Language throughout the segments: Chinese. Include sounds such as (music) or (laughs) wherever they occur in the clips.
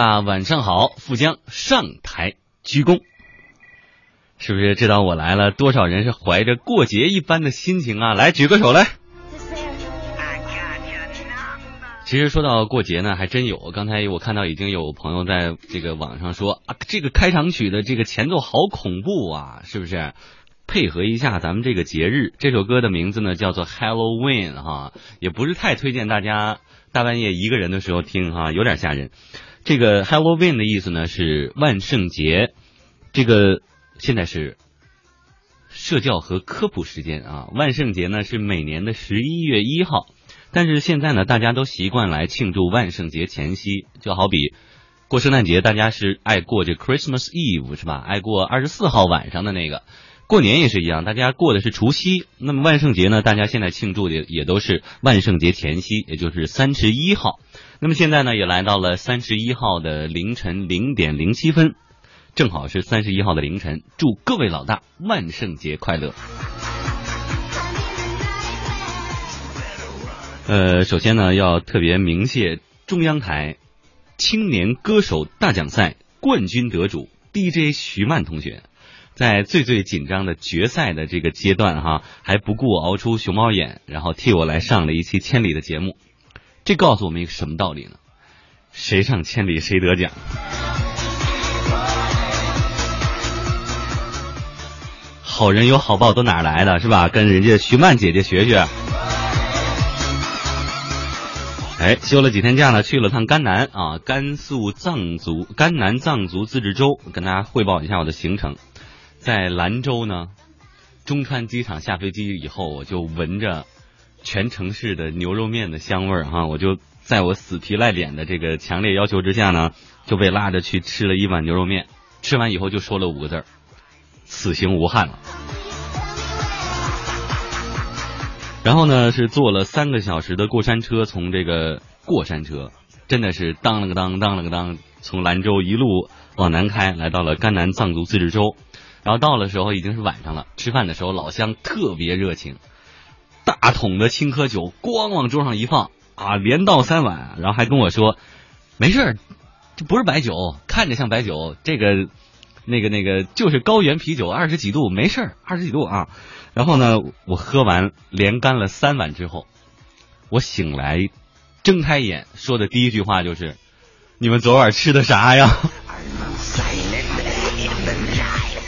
大，晚上好！富江上台鞠躬，是不是知道我来了？多少人是怀着过节一般的心情啊？来，举个手来。其实说到过节呢，还真有。刚才我看到已经有朋友在这个网上说啊，这个开场曲的这个前奏好恐怖啊，是不是？配合一下咱们这个节日，这首歌的名字呢叫做 Halloween 哈，也不是太推荐大家大半夜一个人的时候听哈，有点吓人。这个 Halloween 的意思呢是万圣节，这个现在是社教和科普时间啊。万圣节呢是每年的十一月一号，但是现在呢大家都习惯来庆祝万圣节前夕，就好比过圣诞节，大家是爱过这 Christmas Eve 是吧？爱过二十四号晚上的那个。过年也是一样，大家过的是除夕。那么万圣节呢？大家现在庆祝的也都是万圣节前夕，也就是三十一号。那么现在呢，也来到了三十一号的凌晨零点零七分，正好是三十一号的凌晨。祝各位老大万圣节快乐！呃，首先呢，要特别鸣谢中央台青年歌手大奖赛冠军得主 DJ 徐曼同学。在最最紧张的决赛的这个阶段，哈，还不顾熬出熊猫眼，然后替我来上了一期千里的节目。这告诉我们一个什么道理呢？谁上千里谁得奖。好人有好报都哪来的，是吧？跟人家徐曼姐姐学学。哎，休了几天假呢，去了趟甘南啊，甘肃藏族甘南藏族自治州，跟大家汇报一下我的行程。在兰州呢，中川机场下飞机以后，我就闻着全城市的牛肉面的香味儿哈，我就在我死皮赖脸的这个强烈要求之下呢，就被拉着去吃了一碗牛肉面。吃完以后就说了五个字儿：“此行无憾了。”然后呢，是坐了三个小时的过山车，从这个过山车真的是当了个当，当了个当，从兰州一路往南开，来到了甘南藏族自治州。然后到的时候已经是晚上了，吃饭的时候老乡特别热情，大桶的青稞酒咣往桌上一放啊，连倒三碗，然后还跟我说，没事，这不是白酒，看着像白酒，这个那个那个就是高原啤酒，二十几度，没事，二十几度啊。然后呢，我喝完连干了三碗之后，我醒来，睁开眼说的第一句话就是：“你们昨晚吃的啥呀？” (laughs)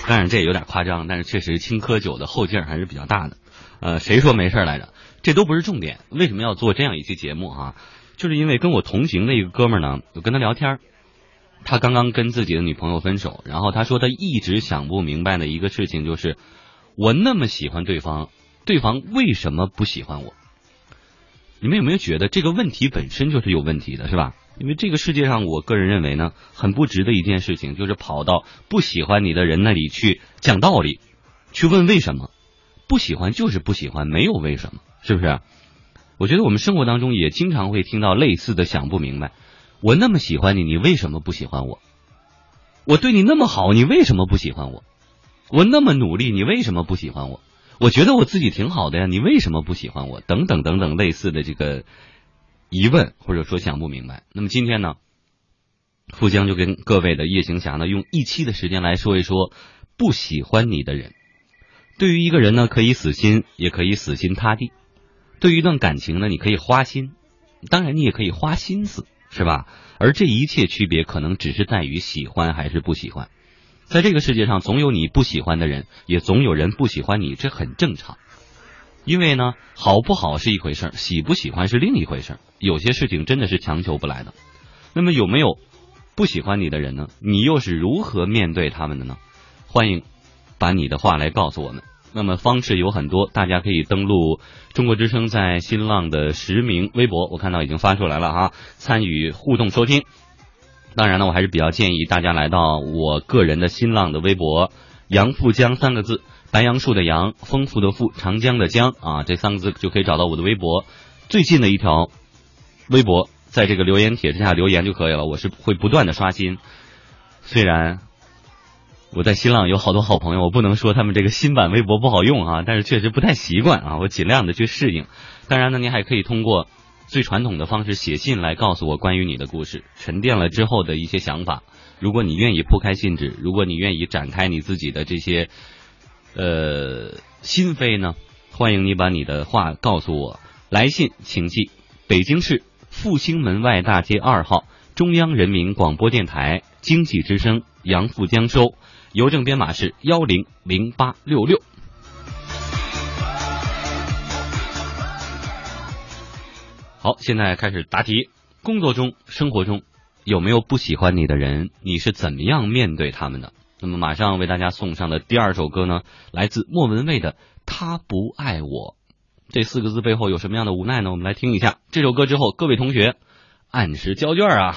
当然这有点夸张，但是确实青稞酒的后劲儿还是比较大的。呃，谁说没事来着？这都不是重点。为什么要做这样一期节目啊？就是因为跟我同行的一个哥们儿呢，我跟他聊天儿，他刚刚跟自己的女朋友分手，然后他说他一直想不明白的一个事情就是，我那么喜欢对方，对方为什么不喜欢我？你们有没有觉得这个问题本身就是有问题的，是吧？因为这个世界上，我个人认为呢，很不值的一件事情，就是跑到不喜欢你的人那里去讲道理，去问为什么。不喜欢就是不喜欢，没有为什么，是不是？我觉得我们生活当中也经常会听到类似的想不明白。我那么喜欢你，你为什么不喜欢我？我对你那么好，你为什么不喜欢我？我那么努力，你为什么不喜欢我？我觉得我自己挺好的呀，你为什么不喜欢我？等等等等，类似的这个疑问或者说想不明白。那么今天呢，富江就跟各位的夜行侠呢，用一期的时间来说一说不喜欢你的人。对于一个人呢，可以死心，也可以死心塌地；对于一段感情呢，你可以花心，当然你也可以花心思，是吧？而这一切区别，可能只是在于喜欢还是不喜欢。在这个世界上，总有你不喜欢的人，也总有人不喜欢你，这很正常。因为呢，好不好是一回事儿，喜不喜欢是另一回事儿。有些事情真的是强求不来的。那么有没有不喜欢你的人呢，你又是如何面对他们的呢？欢迎把你的话来告诉我们。那么方式有很多，大家可以登录中国之声在新浪的实名微博，我看到已经发出来了哈，参与互动收听。当然呢，我还是比较建议大家来到我个人的新浪的微博“杨富江”三个字，白杨树的杨，丰富的富，长江的江啊，这三个字就可以找到我的微博。最近的一条微博，在这个留言帖之下留言就可以了，我是会不断的刷新。虽然我在新浪有好多好朋友，我不能说他们这个新版微博不好用啊，但是确实不太习惯啊，我尽量的去适应。当然呢，您还可以通过最传统的方式写信来告诉我关于你的故事，沉淀了之后的一些想法。如果你愿意铺开信纸，如果你愿意展开你自己的这些呃心扉呢，欢迎你把你的话告诉我。来信请寄北京市复兴门外大街二号中央人民广播电台经济之声杨富江收，邮政编码是幺零零八六六。好，现在开始答题。工作中、生活中有没有不喜欢你的人？你是怎么样面对他们的？那么马上为大家送上的第二首歌呢，来自莫文蔚的《他不爱我》。这四个字背后有什么样的无奈呢？我们来听一下这首歌之后，各位同学按时交卷啊！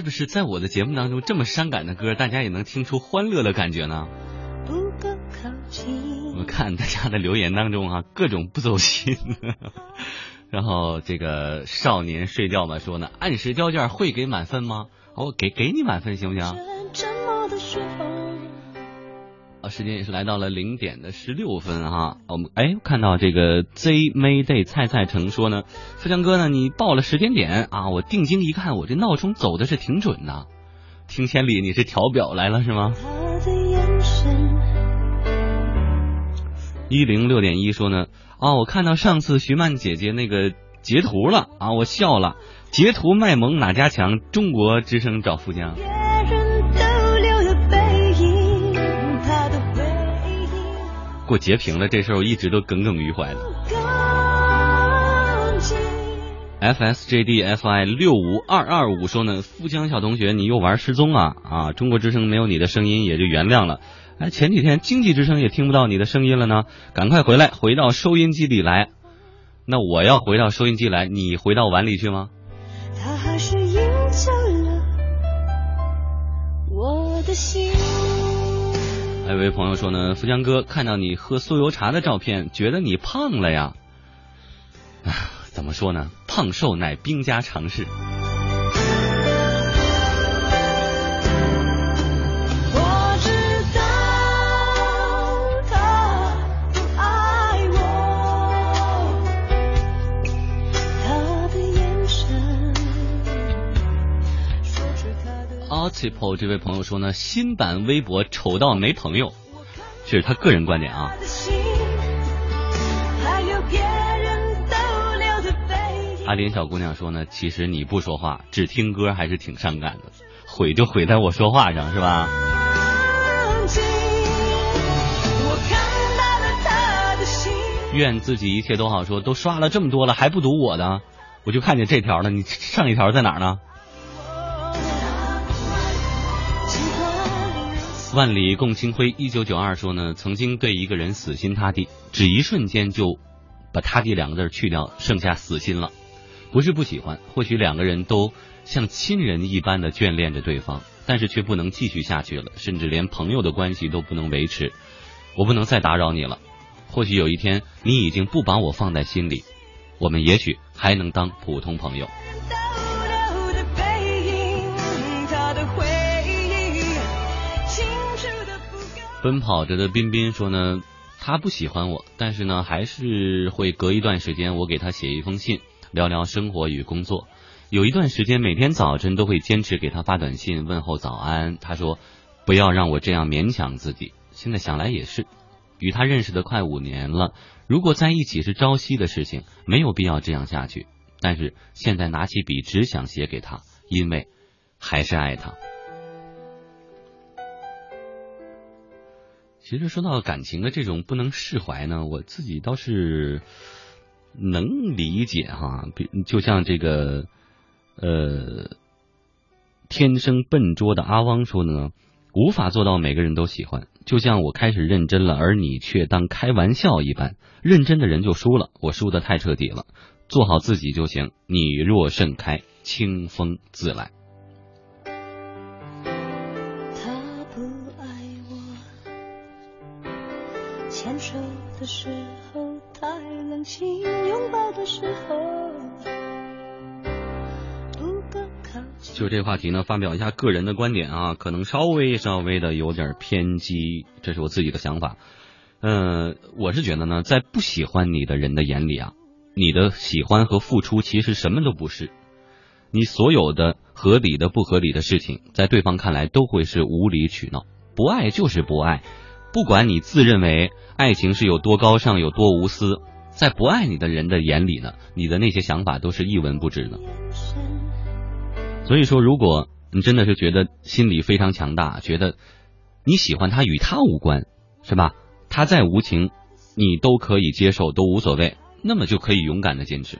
是不是在我的节目当中这么伤感的歌，大家也能听出欢乐的感觉呢？不够靠近。我看大家的留言当中啊，各种不走心。(laughs) 然后这个少年睡觉嘛说呢，按时交卷会给满分吗？我给给你满分行不行？时，间也是来到了零点的十六分哈。我们哎看到这个 Z Mayday 蔡蔡成说呢，富强哥呢你报了时间点啊，我定睛一看，我这闹钟走的是挺准呐。听千里你是调表来了是吗？一零六点一说呢，啊，我看到上次徐曼姐姐那个截图了啊，我笑了。截图卖萌哪家强？中国之声找富江。给我截屏了，这事儿我一直都耿耿于怀的。FSJDFI 六五二二五说呢，富江小同学，你又玩失踪啊啊！中国之声没有你的声音也就原谅了。哎，前几天经济之声也听不到你的声音了呢，赶快回来，回到收音机里来。那我要回到收音机来，你回到碗里去吗？他还是赢走了我的心。还有位朋友说呢，富江哥看到你喝酥油茶的照片，觉得你胖了呀。啊，怎么说呢？胖瘦乃兵家常事。CPO 这位朋友说呢，新版微博丑到没朋友，这是他个人观点啊。阿莲小姑娘说呢，其实你不说话，只听歌还是挺伤感的，毁就毁在我说话上，是吧？愿自己一切都好说，都刷了这么多了，还不读我的，我就看见这条了。你上一条在哪呢？万里共清辉一九九二说呢，曾经对一个人死心塌地，只一瞬间就把“塌地”两个字去掉，剩下死心了。不是不喜欢，或许两个人都像亲人一般的眷恋着对方，但是却不能继续下去了，甚至连朋友的关系都不能维持。我不能再打扰你了。或许有一天你已经不把我放在心里，我们也许还能当普通朋友。奔跑着的彬彬说呢，他不喜欢我，但是呢，还是会隔一段时间我给他写一封信，聊聊生活与工作。有一段时间，每天早晨都会坚持给他发短信问候早安。他说，不要让我这样勉强自己。现在想来也是，与他认识的快五年了，如果在一起是朝夕的事情，没有必要这样下去。但是现在拿起笔只想写给他，因为还是爱他。其实说到感情的这种不能释怀呢，我自己倒是能理解哈。比就像这个呃，天生笨拙的阿汪说呢，无法做到每个人都喜欢。就像我开始认真了，而你却当开玩笑一般，认真的人就输了，我输的太彻底了。做好自己就行，你若盛开，清风自来。的时候太冷清，拥抱的时候不够靠近。就这话题呢，发表一下个人的观点啊，可能稍微稍微的有点偏激，这是我自己的想法。嗯、我是觉得呢，在不喜欢你的人的眼里啊，你的喜欢和付出其实什么都不是。你所有的合理的、不合理的事情，在对方看来都会是无理取闹。不爱就是不爱，不管你自认为爱情是有多高尚、有多无私，在不爱你的人的眼里呢，你的那些想法都是一文不值的。所以说，如果你真的是觉得心里非常强大，觉得你喜欢他与他无关，是吧？他再无情，你都可以接受，都无所谓，那么就可以勇敢的坚持。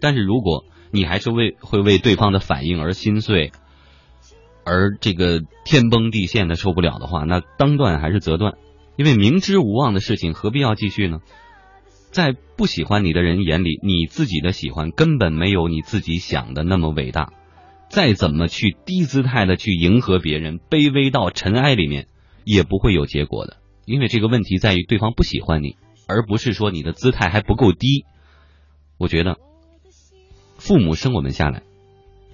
但是如果你还是为会为对方的反应而心碎，而这个天崩地陷的受不了的话，那当断还是则断，因为明知无望的事情何必要继续呢？在不喜欢你的人眼里，你自己的喜欢根本没有你自己想的那么伟大。再怎么去低姿态的去迎合别人，卑微到尘埃里面，也不会有结果的。因为这个问题在于对方不喜欢你，而不是说你的姿态还不够低。我觉得，父母生我们下来，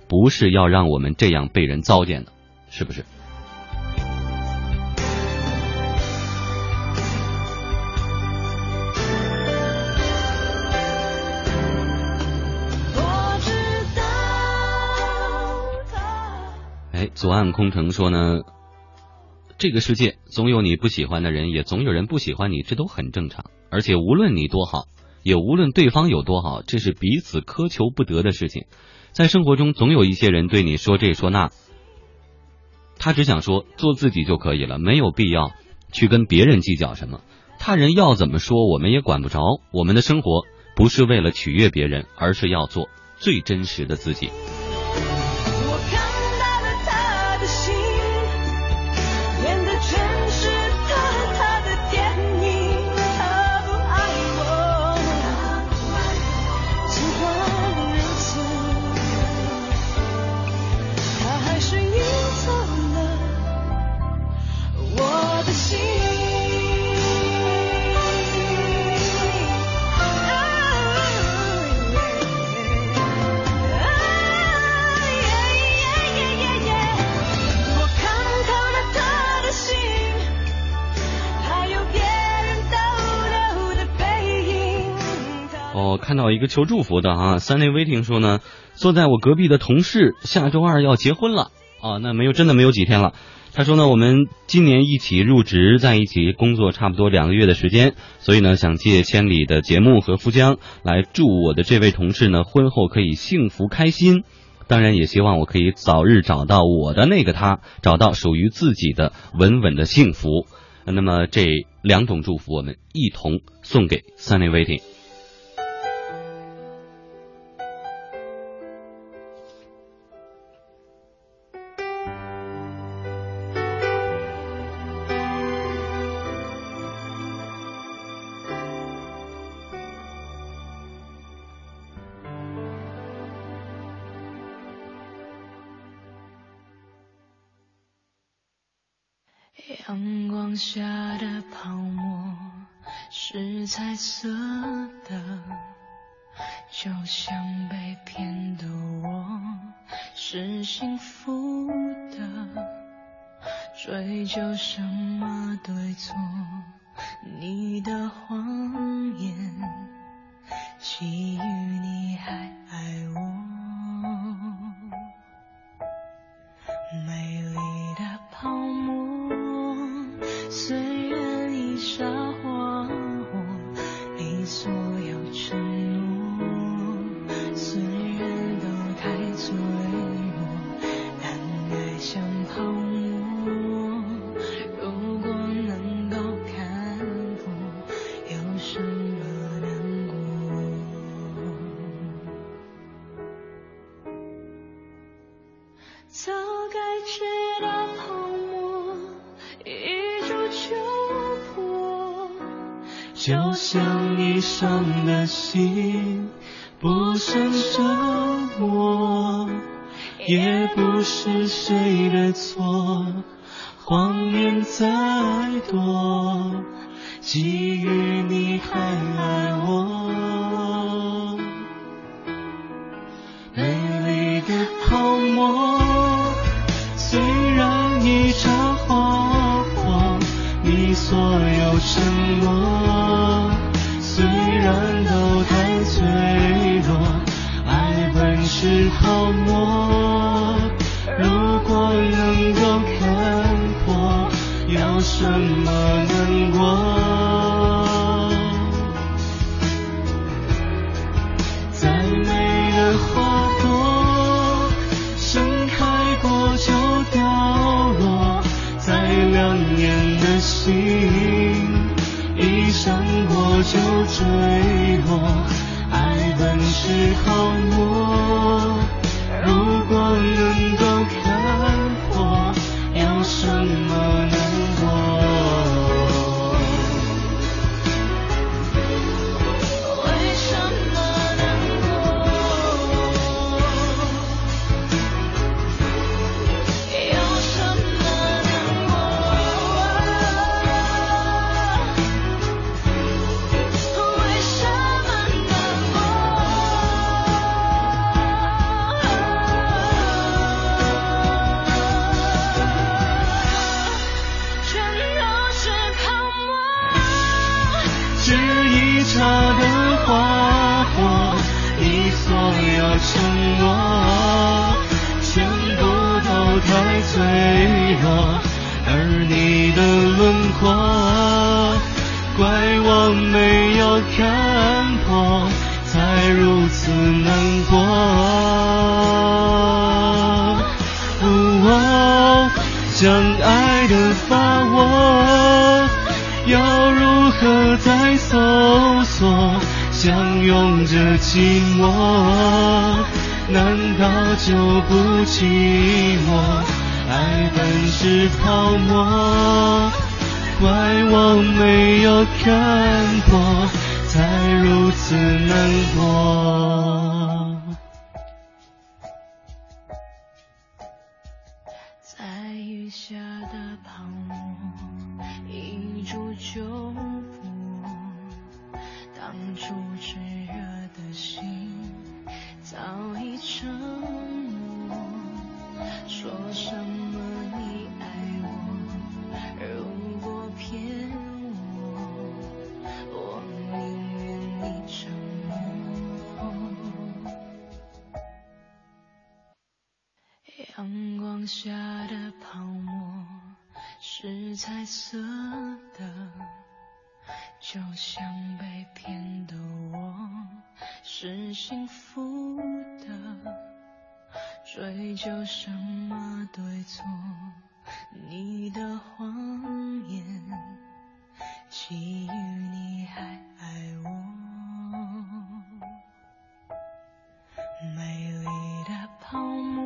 不是要让我们这样被人糟践的，是不是？左岸空城说呢，这个世界总有你不喜欢的人，也总有人不喜欢你，这都很正常。而且无论你多好，也无论对方有多好，这是彼此苛求不得的事情。在生活中，总有一些人对你说这说那，他只想说做自己就可以了，没有必要去跟别人计较什么。他人要怎么说，我们也管不着。我们的生活不是为了取悦别人，而是要做最真实的自己。我，看到一个求祝福的啊，三内微听说呢，坐在我隔壁的同事下周二要结婚了啊，那没有真的没有几天了。他说呢，我们今年一起入职，在一起工作差不多两个月的时间，所以呢，想借千里的节目和富江来祝我的这位同事呢，婚后可以幸福开心。当然，也希望我可以早日找到我的那个他，找到属于自己的稳稳的幸福。那么这两种祝福，我们一同送给三内 waiting。将爱的把握，要如何再搜索？相拥着寂寞，难道就不寂寞？爱本是泡沫，怪我没有看破，才如此难过。彩色的，就像被骗的我是幸福的。追究什么对错？你的谎言，基于你还爱我。美丽的泡沫，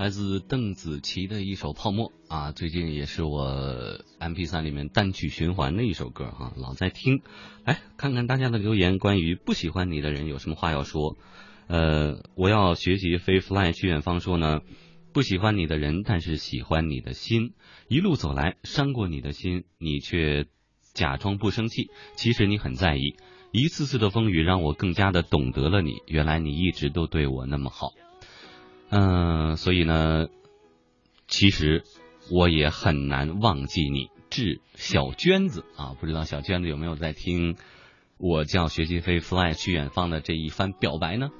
来自邓紫棋的一首《泡沫》啊，最近也是我 M P 三里面单曲循环的一首歌哈、老在听。来看看大家的留言，关于不喜欢你的人有什么话要说？呃，我要学习飞 fly 去远方说呢，不喜欢你的人，但是喜欢你的心。一路走来，伤过你的心，你却假装不生气，其实你很在意。一次次的风雨让我更加的懂得了你，原来你一直都对我那么好。嗯、所以呢，其实我也很难忘记你。致小娟子啊，不知道小娟子有没有在听我叫学习飞 fly 去远方的这一番表白呢？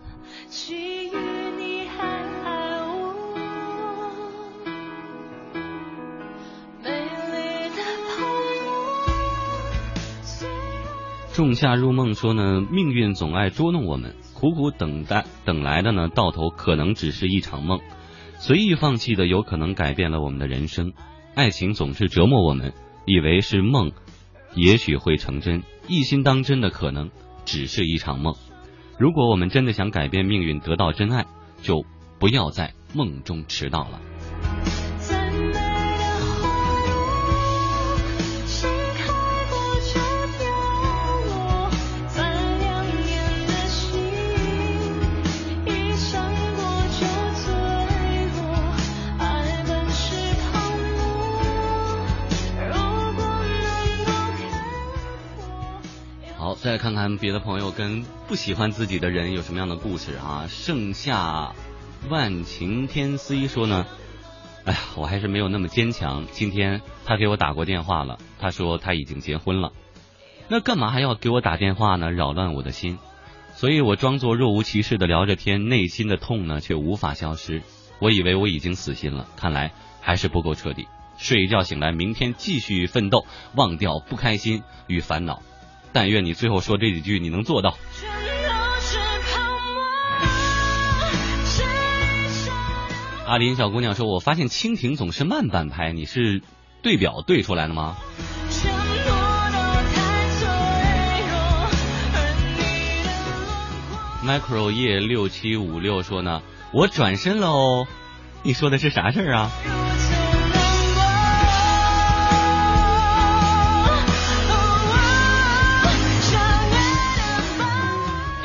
仲夏入梦说呢，命运总爱捉弄我们，苦苦等待等来的呢，到头可能只是一场梦。随意放弃的，有可能改变了我们的人生。爱情总是折磨我们，以为是梦，也许会成真；一心当真的可能只是一场梦。如果我们真的想改变命运，得到真爱，就不要在梦中迟到了。再看看别的朋友跟不喜欢自己的人有什么样的故事啊？盛夏万晴天 C 说呢，哎呀，我还是没有那么坚强。今天他给我打过电话了，他说他已经结婚了，那干嘛还要给我打电话呢？扰乱我的心。所以我装作若无其事的聊着天，内心的痛呢却无法消失。我以为我已经死心了，看来还是不够彻底。睡一觉醒来，明天继续奋斗，忘掉不开心与烦恼。但愿你最后说这几句你能做到。阿林小姑娘说：“我发现蜻蜓总是慢半拍，你是对表对出来的吗，？”Micro 叶六七五六说呢：“我转身了哦。”你说的是啥事儿啊？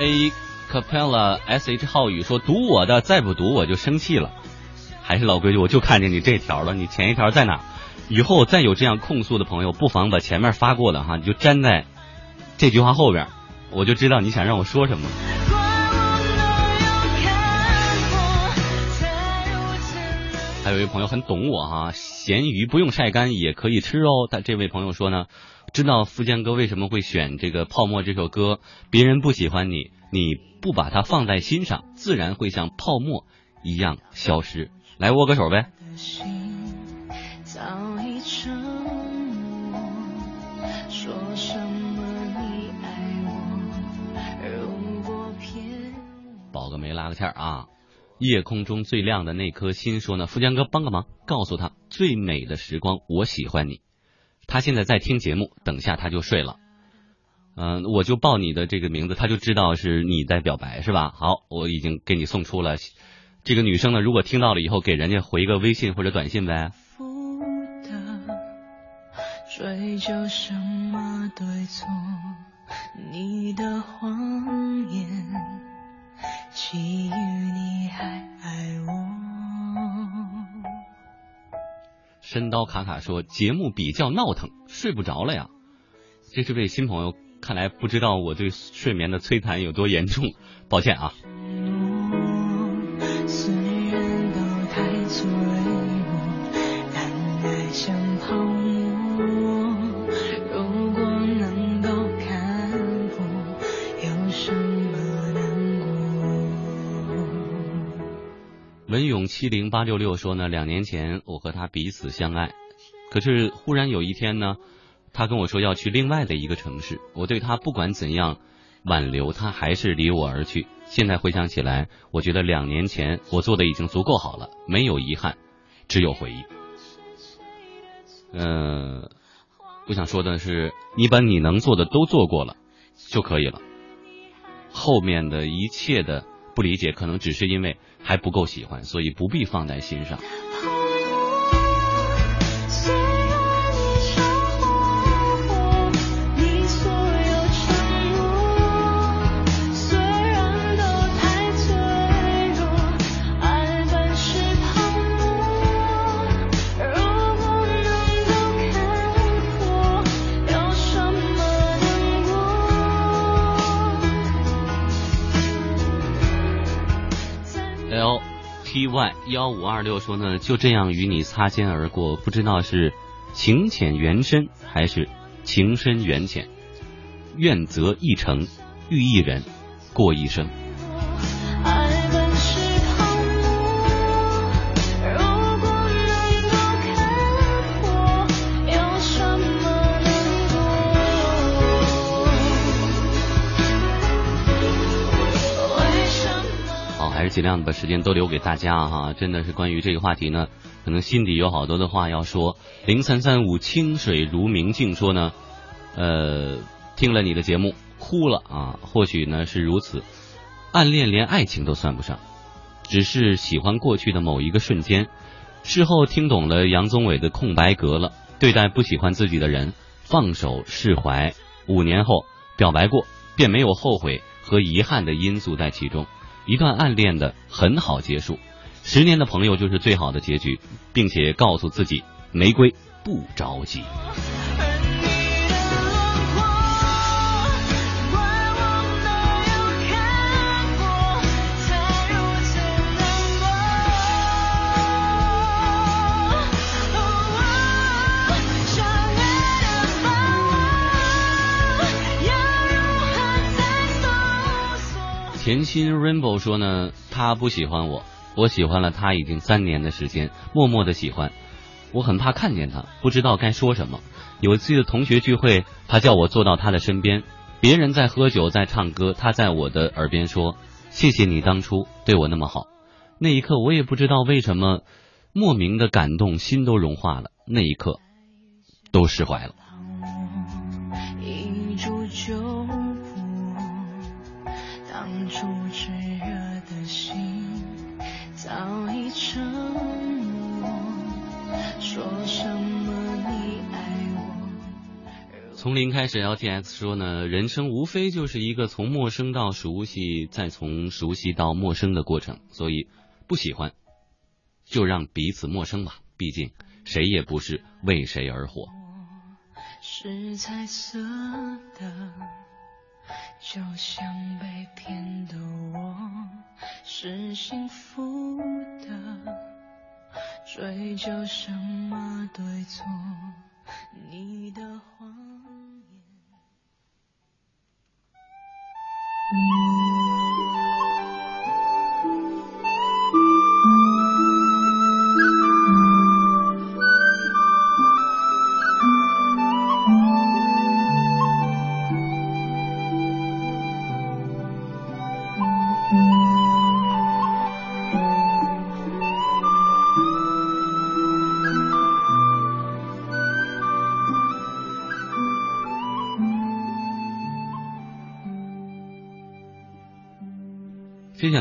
A Capella S H 浩宇说：“读我的，再不读我就生气了。”还是老规矩，我就看见你这条了，你前一条在哪？以后再有这样控诉的朋友，不妨把前面发过的哈，你就粘在这句话后边，我就知道你想让我说什么。还有一位朋友很懂我哈，咸鱼不用晒干也可以吃哦。但这位朋友说呢，知道富江哥为什么会选这个《泡沫》这首歌，别人不喜欢你，你不把它放在心上，自然会像泡沫一样消失。来握个手呗。心早已沉默，说什么你爱我，如果骗宝哥没拉个欠儿啊。夜空中最亮的那颗星说呢，富江哥帮个忙，告诉他最美的时光，我喜欢你。他现在在听节目，等下他就睡了。嗯、我就报你的这个名字，他就知道是你在表白是吧？好，我已经给你送出了。这个女生呢，如果听到了以后，给人家回个微信或者短信呗。负的追究什么对错？你的谎言，基于你还爱我。深刀卡卡说节目比较闹腾，睡不着了呀。这是位新朋友，看来不知道我对睡眠的摧残有多严重，(laughs) 抱歉啊。文勇七零八六六说呢，两年前我和他彼此相爱，可是忽然有一天呢，他跟我说要去另外的一个城市，我对他不管怎样挽留，他还是离我而去。现在回想起来，我觉得两年前我做的已经足够好了，没有遗憾，只有回忆。嗯、我想说的是，你把你能做的都做过了就可以了，后面的一切的不理解，可能只是因为还不够喜欢，所以不必放在心上。T Y 幺五二六说呢，就这样与你擦肩而过，不知道是情浅缘深还是情深缘浅，愿择一城遇一人，过一生。尽量把时间都留给大家哈。真的是关于这个话题呢，可能心底有好多的话要说。零三三五清水如明镜说呢，呃，听了你的节目哭了啊，或许呢是如此，暗恋连爱情都算不上，只是喜欢过去的某一个瞬间。事后听懂了杨宗纬的空白格了，对待不喜欢自己的人，放手释怀。五年后表白过，便没有后悔和遗憾的因素在其中。一段暗恋的很好结束，十年的朋友就是最好的结局，并且告诉自己，玫瑰不着急。甜心 Rainbow 说呢，他不喜欢我，我喜欢了他已经三年的时间，默默的喜欢。我很怕看见他，不知道该说什么。有一次的同学聚会，他叫我坐到他的身边，别人在喝酒，在唱歌，他在我的耳边说：“谢谢你当初对我那么好。”那一刻，我也不知道为什么，莫名的感动，心都融化了。那一刻，都释怀了。从零开始，LTX 说呢，人生无非就是一个从陌生到熟悉，再从熟悉到陌生的过程。所以，不喜欢，就让彼此陌生吧。毕竟，谁也不是为谁而活。是彩色的，就像被骗的我，是幸福的，追究什么对错？你的谎言。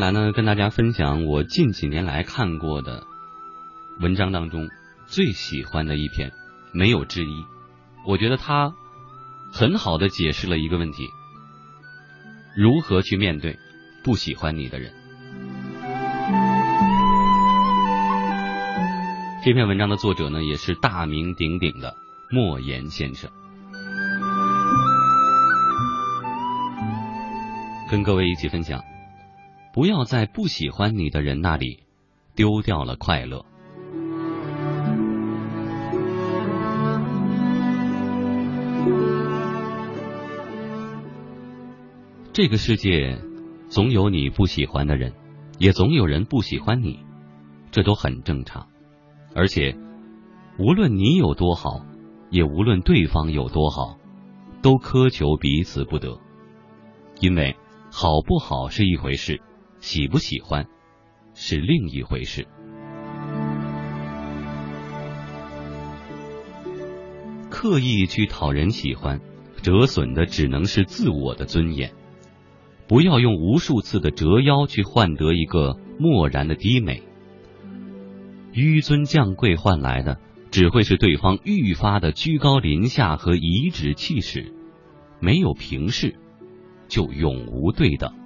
来呢，跟大家分享我近几年来看过的文章当中最喜欢的一篇，没有之一。我觉得它很好的解释了一个问题：如何去面对不喜欢你的人。这篇文章的作者呢，也是大名鼎鼎的莫言先生。跟各位一起分享。不要在不喜欢你的人那里丢掉了快乐。这个世界总有你不喜欢的人，也总有人不喜欢你，这都很正常。而且，无论你有多好，也无论对方有多好，都苛求彼此不得，因为好不好是一回事。喜不喜欢是另一回事。刻意去讨人喜欢，折损的只能是自我的尊严。不要用无数次的折腰去换得一个漠然的低美。纡尊降贵换来的，只会是对方愈发的居高临下和颐指气使。没有平视，就永无对等。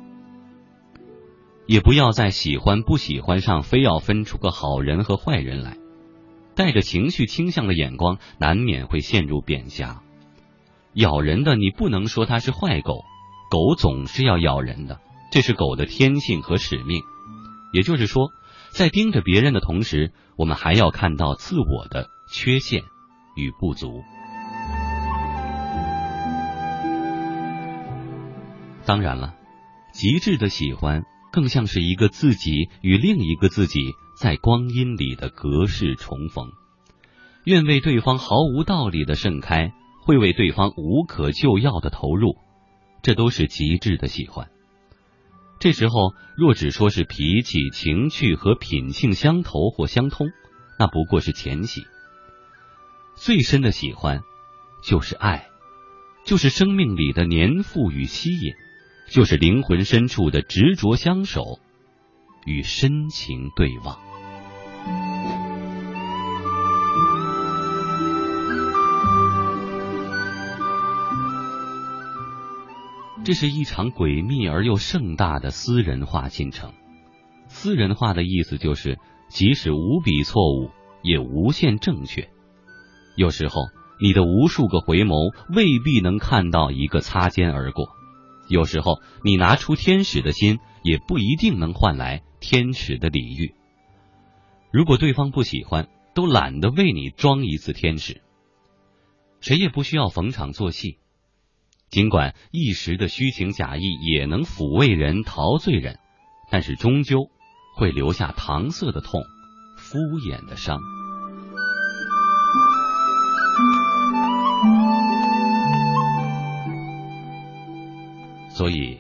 也不要在喜欢不喜欢上非要分出个好人和坏人来，带着情绪倾向的眼光，难免会陷入贬狭。咬人的你不能说它是坏狗，狗总是要咬人的，这是狗的天性和使命。也就是说，在盯着别人的同时，我们还要看到自我的缺陷与不足。当然了，极致的喜欢。更像是一个自己与另一个自己在光阴里的隔世重逢，愿为对方毫无道理的盛开，会为对方无可救药的投入，这都是极致的喜欢。这时候若只说是脾气、情趣和品性相投或相通，那不过是前戏。最深的喜欢就是爱，就是生命里的年复与吸引。就是灵魂深处的执着相守与深情对望。这是一场诡秘而又盛大的私人化进程。私人化的意思就是，即使无比错误，也无限正确。有时候，你的无数个回眸未必能看到一个擦肩而过。有时候，你拿出天使的心，也不一定能换来天使的礼遇。如果对方不喜欢，都懒得为你装一次天使。谁也不需要逢场作戏。尽管一时的虚情假意也能抚慰人、陶醉人，但是终究会留下搪塞的痛、敷衍的伤。所以，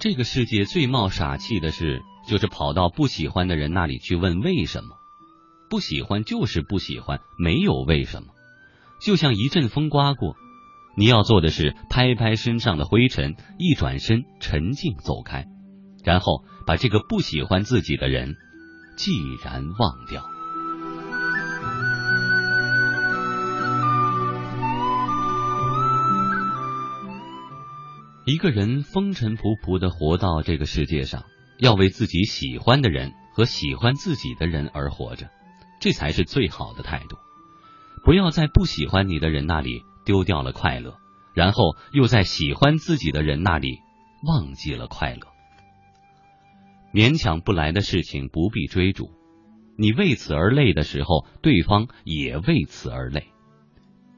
这个世界最冒傻气的事，就是跑到不喜欢的人那里去问为什么。不喜欢就是不喜欢，没有为什么。就像一阵风刮过，你要做的是拍拍身上的灰尘，一转身沉静走开，然后把这个不喜欢自己的人既然忘掉。一个人风尘仆仆的活到这个世界上，要为自己喜欢的人和喜欢自己的人而活着，这才是最好的态度。不要在不喜欢你的人那里丢掉了快乐，然后又在喜欢自己的人那里忘记了快乐。勉强不来的事情不必追逐，你为此而累的时候，对方也为此而累。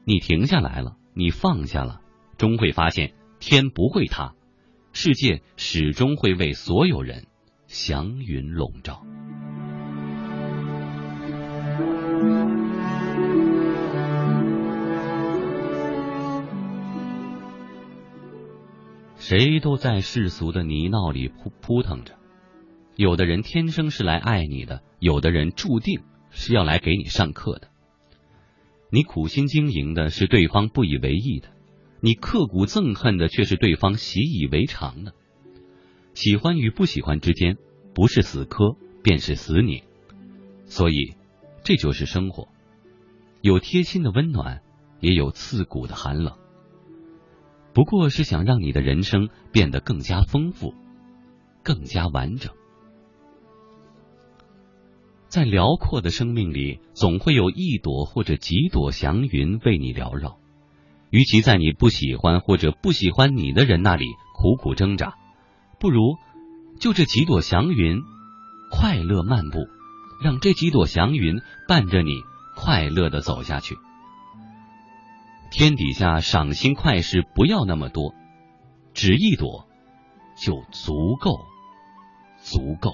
你停下来了，你放下了，终会发现。天不会塌，世界始终会为所有人祥云笼罩。谁都在世俗的泥淖里扑扑腾着，有的人天生是来爱你的，有的人注定是要来给你上课的。你苦心经营的是对方不以为意的，你刻骨憎恨的却是对方习以为常的。喜欢与不喜欢之间，不是死磕便是死拧，所以这就是生活，有贴心的温暖，也有刺骨的寒冷。不过是想让你的人生变得更加丰富，更加完整。在辽阔的生命里，总会有一朵或者几朵祥云为你缭绕。与其在你不喜欢或者不喜欢你的人那里苦苦挣扎，不如就这几朵祥云快乐漫步，让这几朵祥云伴着你快乐的走下去。天底下赏心快事不要那么多，只一朵就足够，足够。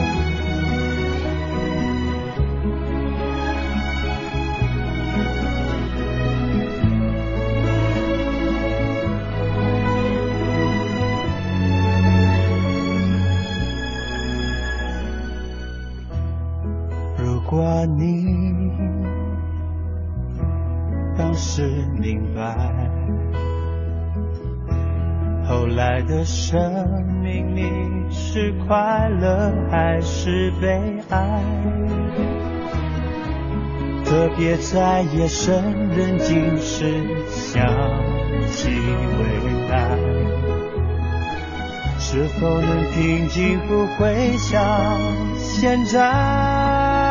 如果你当时明白，后来的生命里是快乐还是悲哀？特别在夜深人静时想起未来。是否能平静不会像现在？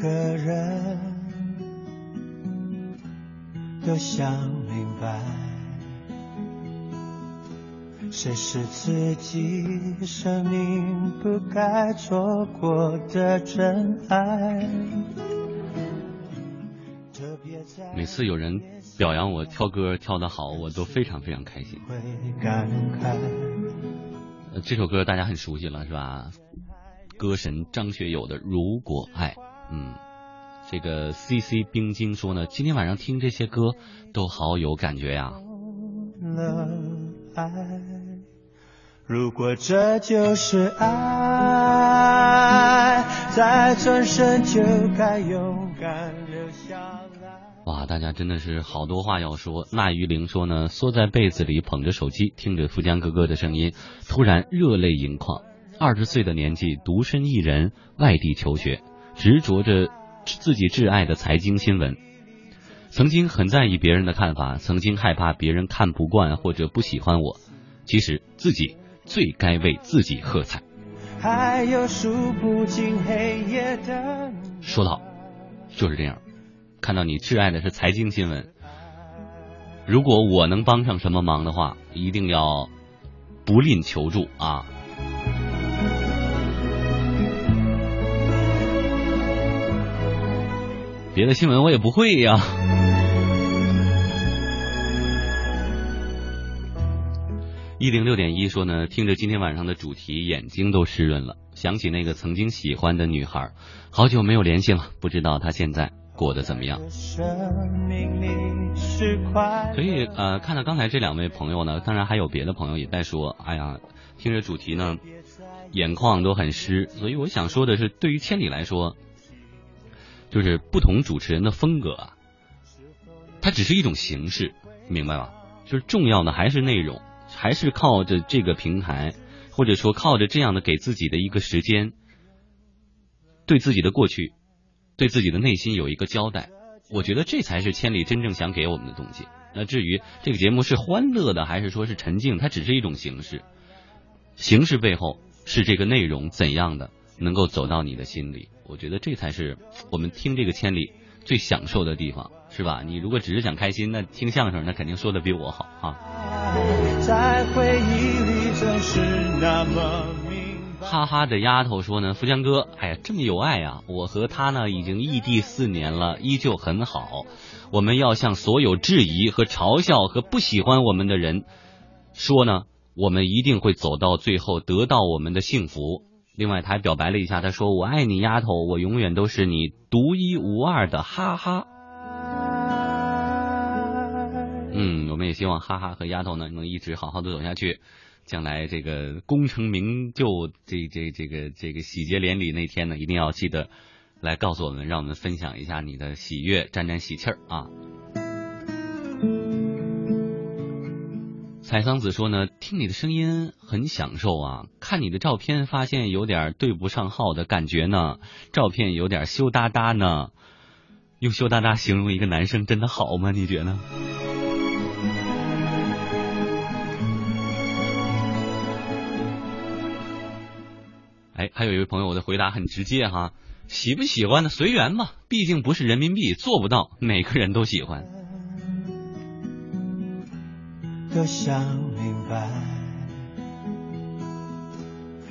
个人都想明白，谁是自己生命不该错过的真爱。每次有人表扬我跳歌跳得好，我都非常非常开心。会感慨。呃这首歌大家很熟悉了，是吧？歌神张学友的《如果爱》，嗯，这个 C C 冰晶说呢，今天晚上听这些歌都好有感觉呀。如果这就是爱，再转身就该勇敢留下来。哇，大家真的是好多话要说。那于玲说呢，缩在被子里捧着手机，听着富江哥哥的声音，突然热泪盈眶。二十岁的年纪，独身一人，外地求学，执着着自己挚爱的财经新闻。曾经很在意别人的看法，曾经害怕别人看不惯或者不喜欢我。其实自己最该为自己喝彩。还有数不尽黑夜的说到，就是这样。看到你挚爱的是财经新闻，如果我能帮上什么忙的话，一定要不吝求助啊！别的新闻我也不会呀。一零六点一说呢，听着今天晚上的主题，眼睛都湿润了，想起那个曾经喜欢的女孩，好久没有联系了，不知道她现在过得怎么样。所以呃，看到刚才这两位朋友呢，当然还有别的朋友也在说，哎呀，听着主题呢，眼眶都很湿。所以我想说的是，对于千里来说，就是不同主持人的风格啊，它只是一种形式，明白吧？就是重要的还是内容，还是靠着这个平台，或者说靠着这样的给自己的一个时间，对自己的过去，对自己的内心有一个交代。我觉得这才是千里真正想给我们的东西。那至于这个节目是欢乐的，还是说是沉静，它只是一种形式。形式背后是这个内容怎样的能够走到你的心里。我觉得这才是我们听这个千里最享受的地方，是吧？你如果只是想开心，那听相声那肯定说的比我好啊。在回忆里总是那么明白。哈哈的丫头说呢，富江哥，哎呀，这么有爱呀！我和他呢已经异地四年了，依旧很好。我们要向所有质疑和嘲笑和不喜欢我们的人说呢，我们一定会走到最后，得到我们的幸福。另外，他还表白了一下，他说：“我爱你，丫头，我永远都是你独一无二的哈哈。”嗯，我们也希望哈哈和丫头呢能一直好好的走下去，将来这个功成名就，这这这个这个喜结连理那天呢，一定要记得来告诉我们，让我们分享一下你的喜悦，沾沾喜气儿啊。采桑子说呢，听。你的声音很享受啊，看你的照片发现有点对不上号的感觉呢，照片有点羞答答呢。用羞答答形容一个男生真的好吗？你觉得？哎，还有一位朋友，我的回答很直接哈，喜不喜欢的随缘嘛，毕竟不是人民币，做不到每个人都喜欢。都想明白，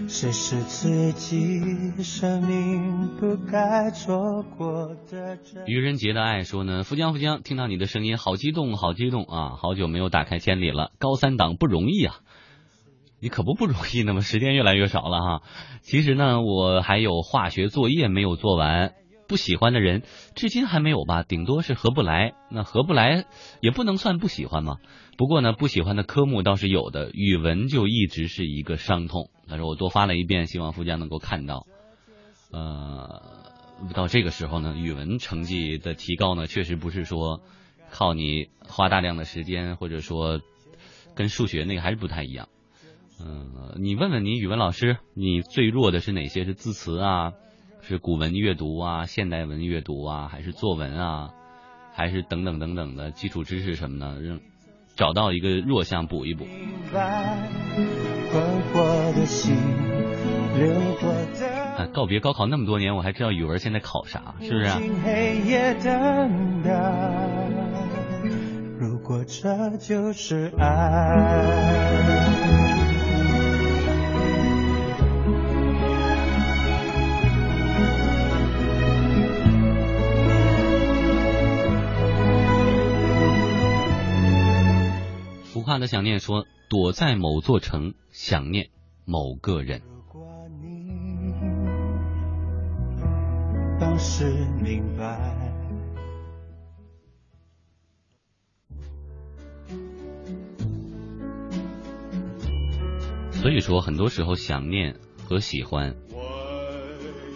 谁是自己生命不该错过的。愚人节的爱说呢，富江富江，听到你的声音好激动，好激动啊！好久没有打开千里了，高三党不容易啊。你可不不容易，那么时间越来越少了哈。其实呢，我还有化学作业没有做完，不喜欢的人至今还没有吧，顶多是合不来。那合不来也不能算不喜欢嘛。不过呢，不喜欢的科目倒是有的，语文就一直是一个伤痛。但是我多发了一遍，希望富江能够看到。呃，到这个时候呢，语文成绩的提高呢，确实不是说靠你花大量的时间，或者说跟数学那个还是不太一样。嗯，你问问你语文老师，你最弱的是哪些？是字词啊，是古文阅读啊，现代文阅读啊，还是作文啊，还是等等等等的基础知识什么的？让找到一个弱项补一补。明白，困惑的心，流过的啊，告别高考那么多年，我还知道语文现在考啥，是不是、啊？黑夜等待。如果这就是爱。浮夸的想念说，躲在某座城，想念某个人。当时明白。所以说，很多时候想念和喜欢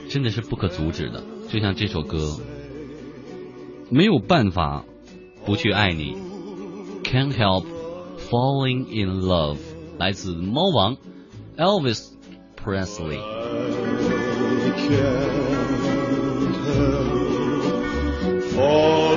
真的是不可阻止的，就像这首歌，没有办法不去爱你，Can't help falling in love，来自猫王 Elvis Presley。 falling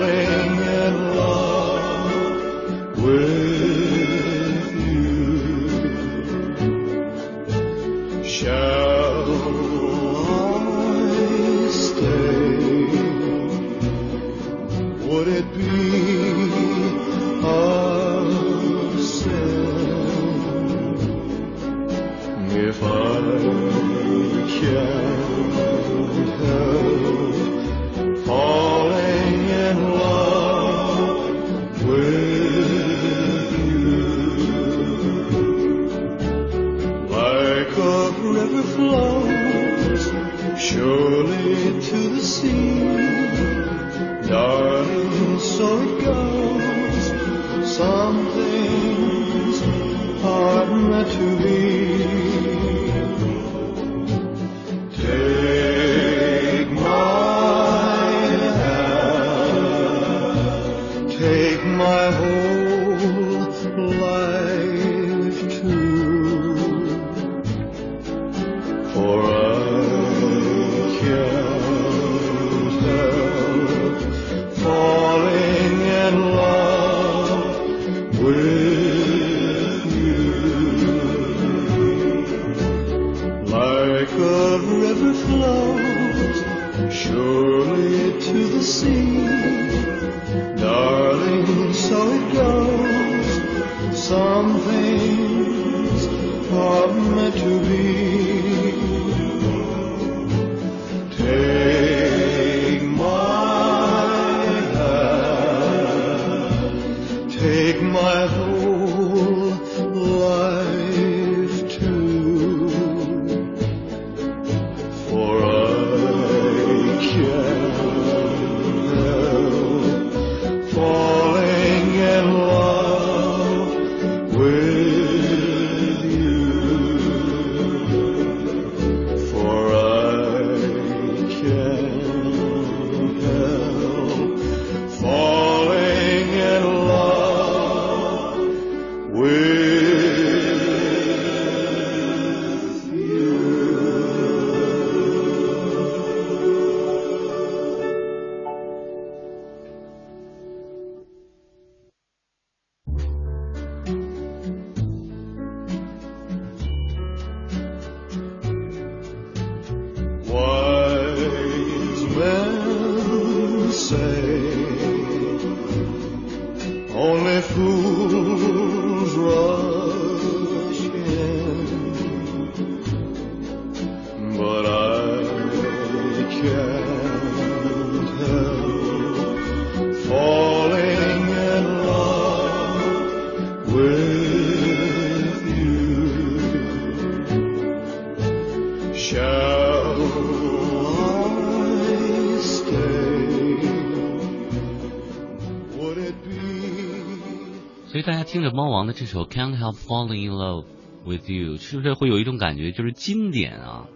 听着猫王的这首《Can't Help Falling in Love with You》，是不是会有一种感觉，就是经典啊？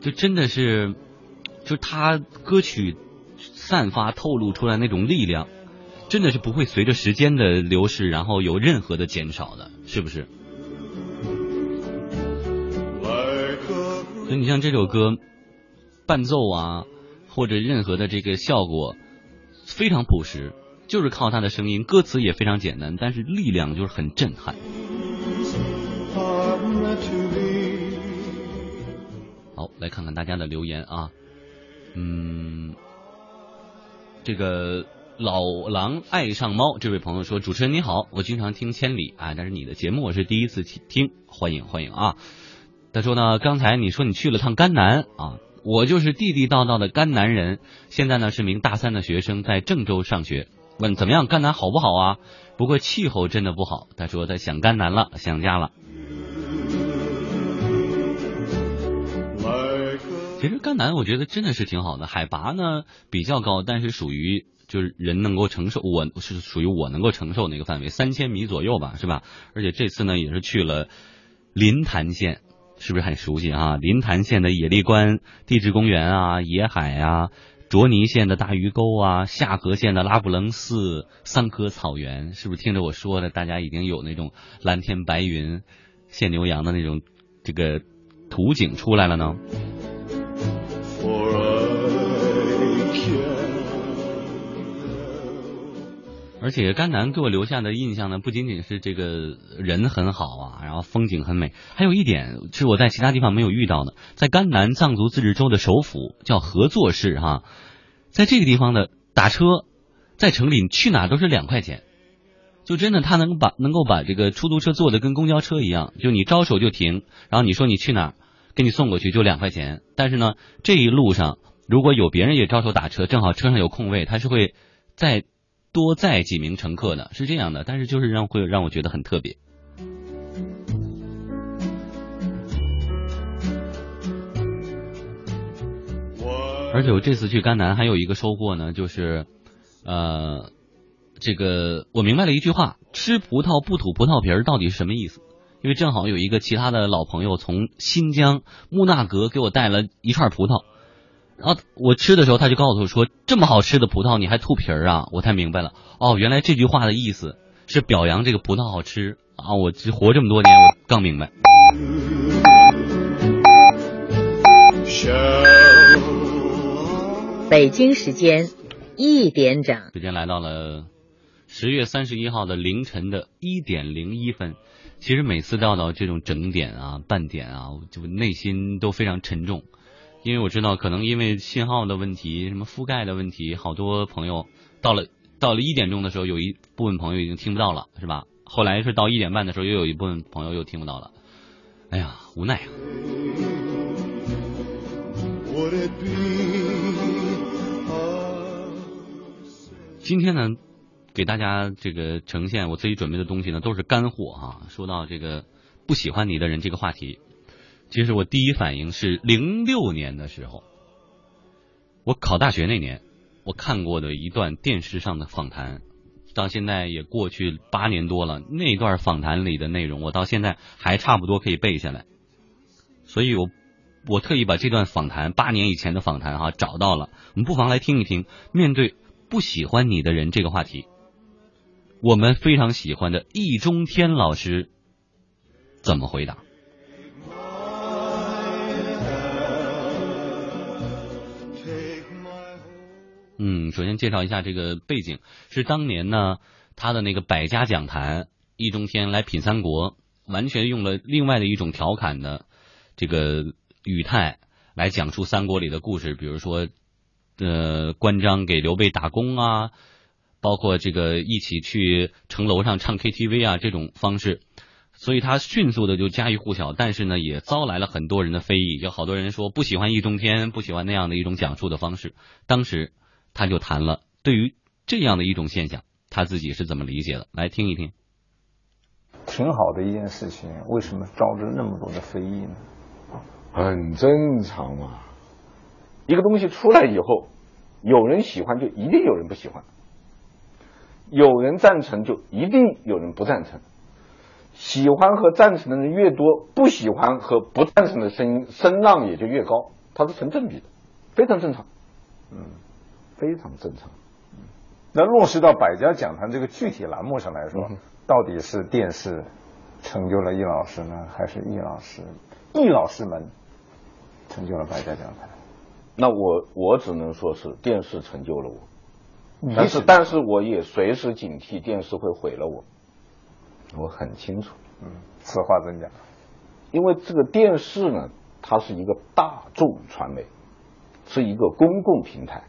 就真的是，就是他歌曲散发透露出来那种力量，真的是不会随着时间的流逝，然后有任何的减少的，是不是？所以你像这首歌，伴奏啊，或者任何的这个效果，非常朴实，就是靠他的声音，歌词也非常简单，但是力量就是很震撼。好，来看看大家的留言啊，嗯，这个老狼爱上猫这位朋友说，主持人你好，我经常听千里啊，但是你的节目我是第一次听，欢迎欢迎啊。他说呢，刚才你说你去了趟甘南啊，我就是地地道道的甘南人，现在呢是名大三的学生，在郑州上学。问怎么样，甘南好不好啊？不过气候真的不好。他说他想甘南了，想家了。其实甘南我觉得真的是挺好的，海拔呢比较高，但是属于就是人能够承受，我是属于我能够承受那个范围，三千米左右吧，是吧？而且这次呢也是去了临潭县，是不是很熟悉啊？临潭县的野利关地质公园啊，野海啊，卓尼县的大鱼沟啊，下河县的拉卜楞寺桑科草原，是不是听着我说的，大家已经有那种蓝天白云、现牛羊的那种这个图景出来了呢？而且甘南给我留下的印象呢，不仅仅是这个人很好啊，然后风景很美，还有一点是我在其他地方没有遇到的，在甘南藏族自治州的首府叫合作市哈，在这个地方的打车，在城里去哪都是两块钱，就真的他能把能够把这个出租车做的跟公交车一样，就你招手就停，然后你说你去哪儿，给你送过去就两块钱，但是呢这一路上如果有别人也招手打车，正好车上有空位，他是会在多载几名乘客的，是这样的，但是就是让会让我觉得很特别。而且我这次去甘南还有一个收获呢，就是，呃，这个我明白了一句话：吃葡萄不吐葡萄皮儿到底是什么意思？因为正好有一个其他的老朋友从新疆木纳格给我带了一串葡萄，然后我吃的时候他就告诉我说：“这么好吃的葡萄你还吐皮儿啊？”我才明白了，哦，原来这句话的意思是表扬这个葡萄好吃啊！我这活这么多年，我刚明白。北京时间一点整。时间来到了十月三十一号的凌晨的一点零一分。其实每次到到这种整点啊、半点啊，我就内心都非常沉重，因为我知道可能因为信号的问题、什么覆盖的问题，好多朋友到了到了一点钟的时候，有一部分朋友已经听不到了，是吧？后来是到一点半的时候，又有一部分朋友又听不到了。哎呀，无奈啊！今天呢，给大家这个呈现我自己准备的东西呢，都是干货哈、说到这个不喜欢你的人这个话题，其实我第一反应是零六年的时候，我考大学那年，我看过的一段电视上的访谈，到现在也过去八年多了，那段访谈里的内容，我到现在还差不多可以背下来，所以我。我特意把这段访谈八年以前的访谈哈、找到了，我们不妨来听一听。面对不喜欢你的人这个话题，我们非常喜欢的易中天老师怎么回答？嗯，首先介绍一下这个背景，是当年呢他的那个百家讲坛，易中天来品三国，完全用了另外的一种调侃的这个语态来讲述三国里的故事，比如说呃关张给刘备打工啊，包括这个一起去城楼上唱 KTV 啊这种方式，所以他迅速的就家喻户晓，但是呢也遭来了很多人的非议，有好多人说不喜欢易中天，不喜欢那样的一种讲述的方式。当时他就谈了对于这样的一种现象，他自己是怎么理解的，来听一听。挺好的一件事情，为什么招致那么多的非议呢？很正常嘛。一个东西出来以后，有人喜欢就一定有人不喜欢，有人赞成就一定有人不赞成。喜欢和赞成的人越多，不喜欢和不赞成的声音声浪也就越高，它是成正比的，非常正常。嗯，非常正常。那落实到百家讲坛这个具体栏目上来说，嗯到底是电视成就了易老师呢，还是易老师易老师们成就了百家讲坛？那我我只能说是电视成就了我，但是但是我也随时警惕电视会毁了我，我很清楚。嗯，此话怎讲？因为这个电视呢，它是一个大众传媒，是一个公共平台，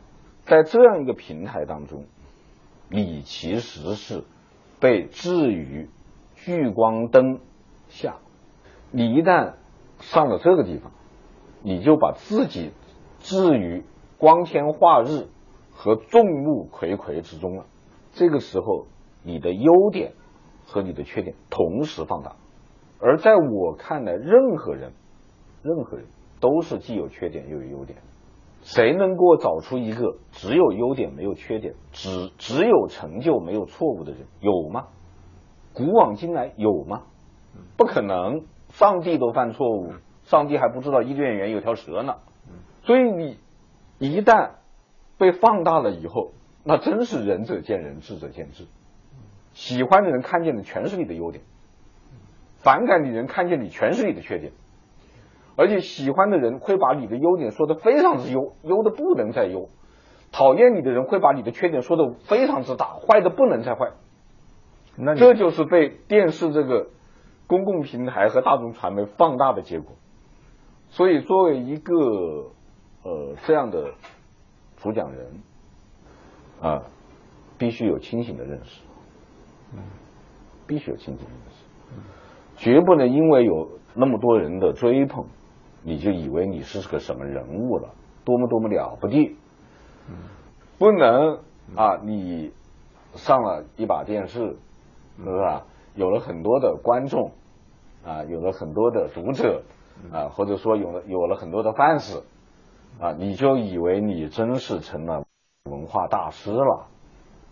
在这样一个平台当中，你其实是被置于聚光灯下。你一旦上了这个地方，你就把自己置于光天化日和众目睽睽之中了。这个时候，你的优点和你的缺点同时放大。而在我看来，任何人，任何人都是既有缺点又有优点。谁能给我找出一个只有优点没有缺点，只只有成就没有错误的人？有吗？古往今来有吗？不可能，上帝都犯错误，上帝还不知道伊甸园有条蛇呢。所以你一旦被放大了以后，那真是仁者见仁，智者见智。喜欢的人看见的全是你的优点，反感的人看见你全是你的缺点，而且喜欢的人会把你的优点说的非常之优，优的不能再优；讨厌你的人会把你的缺点说的非常之大，坏的不能再坏。那这就是被电视这个公共平台和大众传媒放大的结果。所以，作为一个呃这样的主讲人啊，必须有清醒的认识，必须有清醒的认识，绝不能因为有那么多人的追捧，你就以为你是个什么人物了，多么多么了不地。不能啊，你上了一把电视，是吧？有了很多的观众，啊，有了很多的读者，啊，或者说有了有了很多的 fans，啊，你就以为你真是成了文化大师了，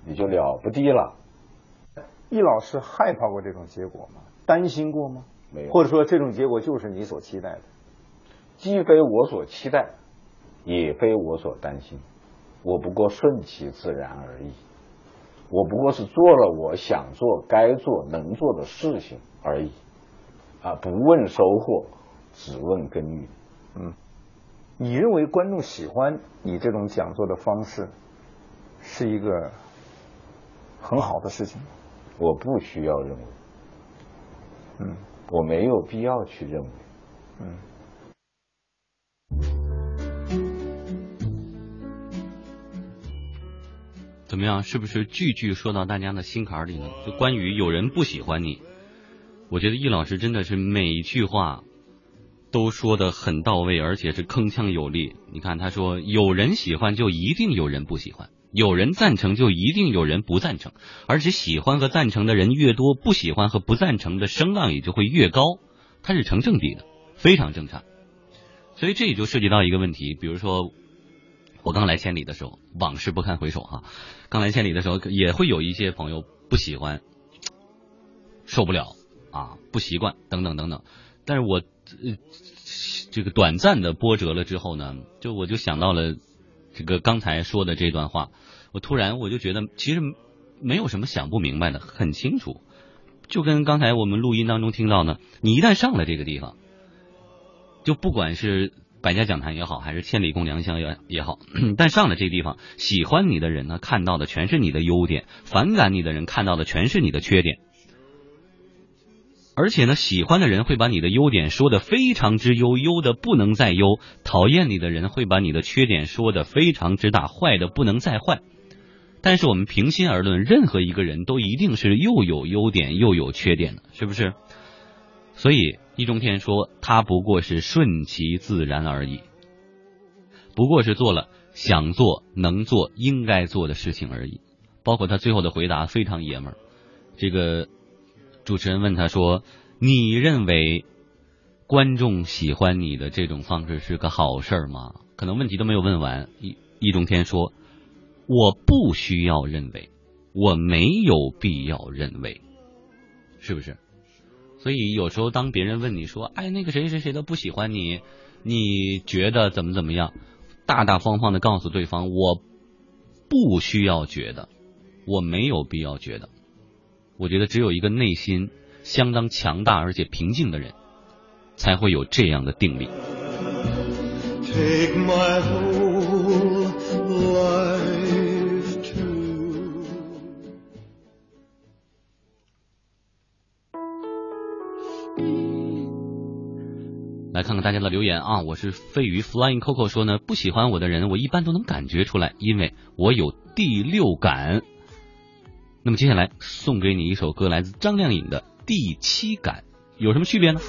你就了不地了。易老师害怕过这种结果吗？担心过吗？没有或者说这种结果就是你所期待的？既非我所期待，也非我所担心，我不过顺其自然而已。我不过是做了我想做、该做、能做的事情而已，啊，不问收获，只问耕耘。嗯，你认为观众喜欢你这种讲座的方式，是一个很好的事情吗？我不需要认为，嗯我没有必要去认为。嗯。怎么样？是不是句句说到大家的心坎里呢？就关于有人不喜欢你，我觉得易老师真的是每一句话都说的很到位，而且是铿锵有力。你看，他说有人喜欢，就一定有人不喜欢；有人赞成，就一定有人不赞成。而且喜欢和赞成的人越多，不喜欢和不赞成的声浪也就会越高，它是成正比的，非常正常。所以这也就涉及到一个问题，比如说我刚来千里的时候，往事不堪回首哈。刚来千里的时候，也会有一些朋友不喜欢，受不了啊，不习惯等等等等。但是我呃这个短暂的波折了之后呢，就我就想到了这个刚才说的这段话，我突然我就觉得其实没有什么想不明白的，很清楚。就跟刚才我们录音当中听到呢，你一旦上了这个地方，就不管是百家讲坛也好，还是千里共良宵也也好，(clears throat) 但上了这个地方，喜欢你的人呢，看到的全是你的优点；反感你的人看到的全是你的缺点。而且呢，喜欢的人会把你的优点说的非常之优，优的不能再优；讨厌你的人会把你的缺点说的非常之大，坏的不能再坏。但是我们平心而论，任何一个人都一定是又有优点又有缺点的，是不是？所以易中天说，他不过是顺其自然而已，不过是做了想做、能做、应该做的事情而已。包括他最后的回答非常爷们儿。这个主持人问他说：“你认为观众喜欢你的这种方式是个好事儿吗？”可能问题都没有问完，易易中天说：“我不需要认为，我没有必要认为，是不是？”所以有时候当别人问你说：“哎，那个谁谁谁都不喜欢你，你觉得怎么怎么样？”大大方方的告诉对方：“我不需要觉得，我没有必要觉得。”我觉得只有一个内心相当强大而且平静的人，才会有这样的定力。Take my whole life 来看看大家的留言啊！我是飞鱼 Flying Coco 说呢，不喜欢我的人，我一般都能感觉出来，因为我有第六感。那么接下来送给你一首歌，来自张靓颖的《第七感》，有什么区别呢？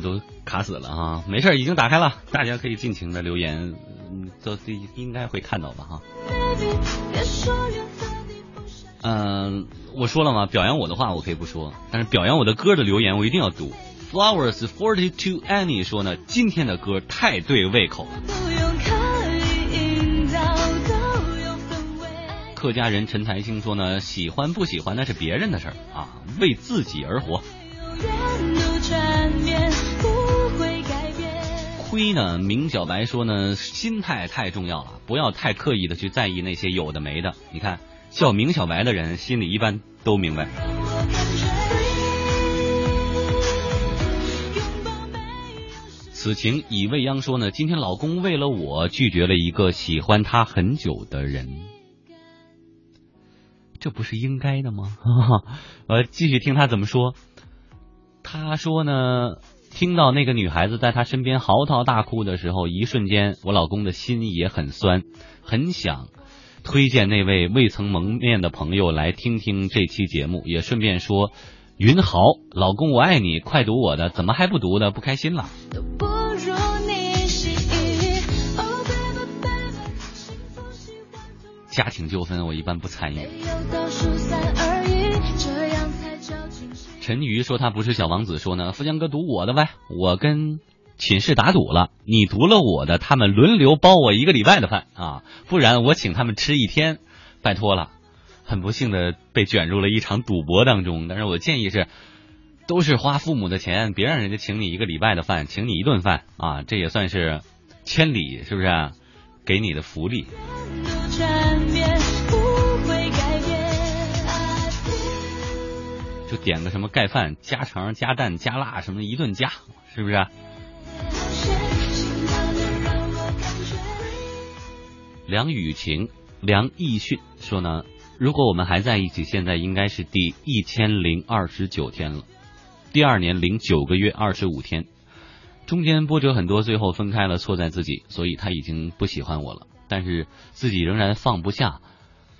都卡死了啊！没事儿，已经打开了，大家可以尽情的留言，嗯，都应该会看到吧哈。嗯、我说了嘛，表扬我的话我可以不说，但是表扬我的歌的留言我一定要读。Flowers Forty Two Annie 说呢，今天的歌太对胃口了。客家人陈才兴说呢，喜欢不喜欢那是别人的事儿啊，为自己而活。一呢，明小白说呢，心态太重要了，不要太刻意的去在意那些有的没的。你看，叫明小白的人心里一般都明白。此情已未央说呢，今天老公为了我拒绝了一个喜欢他很久的人，这不是应该的吗？(laughs) 呃，继续听他怎么说。他说呢，听到那个女孩子在他身边嚎啕大哭的时候，一瞬间我老公的心也很酸，很想推荐那位未曾蒙面的朋友来听听这期节目，也顺便说。云豪，老公我爱你，快读我的，怎么还不读呢？不开心了。家庭纠纷我一般不参与。陈瑜说他不是小王子，说呢，富江哥读我的呗，我跟寝室打赌了，你读了我的，他们轮流包我一个礼拜的饭啊，不然我请他们吃一天，拜托了。很不幸的被卷入了一场赌博当中，但是我建议是，都是花父母的钱，别让人家请你一个礼拜的饭，请你一顿饭啊，这也算是千里，是不是、啊？给你的福利。点个什么盖饭，加肠、加蛋、加辣，什么一顿加，是不是、梁雨晴、梁奕迅说呢，如果我们还在一起，现在应该是第一千零二十九天了，第二年零九个月二十五天，中间波折很多，最后分开了，错在自己，所以他已经不喜欢我了，但是自己仍然放不下，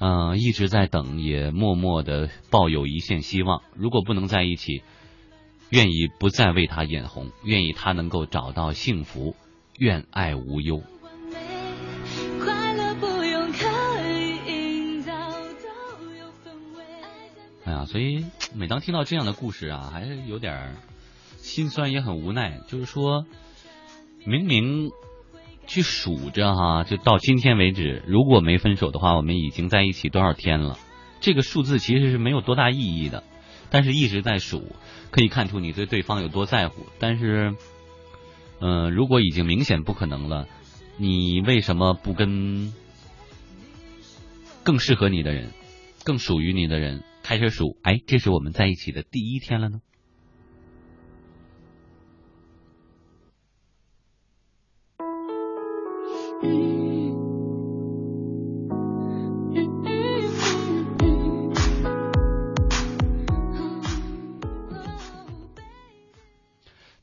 嗯、一直在等，也默默的抱有一线希望。如果不能在一起，愿意不再为他眼红，愿意他能够找到幸福，愿爱无忧。哎呀，所以每当听到这样的故事啊，还是有点心酸，也很无奈。就是说，明明去数着哈，就到今天为止，如果没分手的话，我们已经在一起多少天了？这个数字其实是没有多大意义的，但是一直在数，可以看出你对对方有多在乎。但是，嗯、如果已经明显不可能了，你为什么不跟更适合你的人？更属于你的人开始数，哎，这是我们在一起的第一天了呢。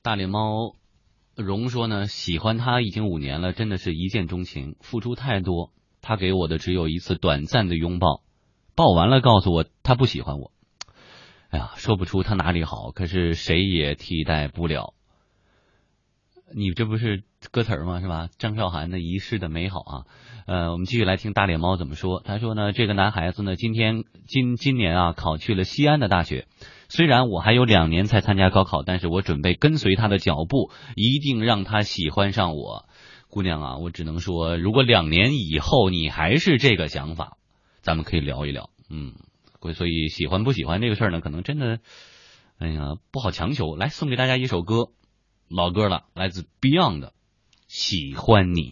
大脸猫荣说呢，喜欢他已经五年了，真的是一见钟情，付出太多。他给我的只有一次短暂的拥抱，抱完了告诉我他不喜欢我。哎呀，说不出他哪里好，可是谁也替代不了。你这不是歌词吗？是吧？张韶涵的《遗失的美好》啊。呃，我们继续来听大脸猫怎么说。他说呢，这个男孩子呢，今天今今年啊，考去了西安的大学。虽然我还有两年才参加高考，但是我准备跟随他的脚步，一定让他喜欢上我。姑娘啊，我只能说，如果两年以后你还是这个想法，咱们可以聊一聊。嗯，所以喜欢不喜欢这个事儿呢，可能真的，哎呀，不好强求。来，送给大家一首歌，老歌了，来自 Beyond《喜欢你》。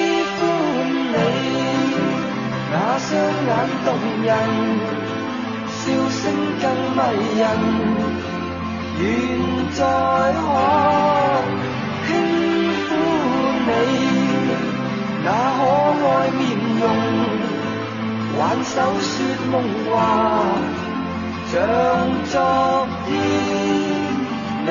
那双眼动人，笑声更迷人，愿再可轻抚你，那可爱面容，挽手说梦话。像昨天你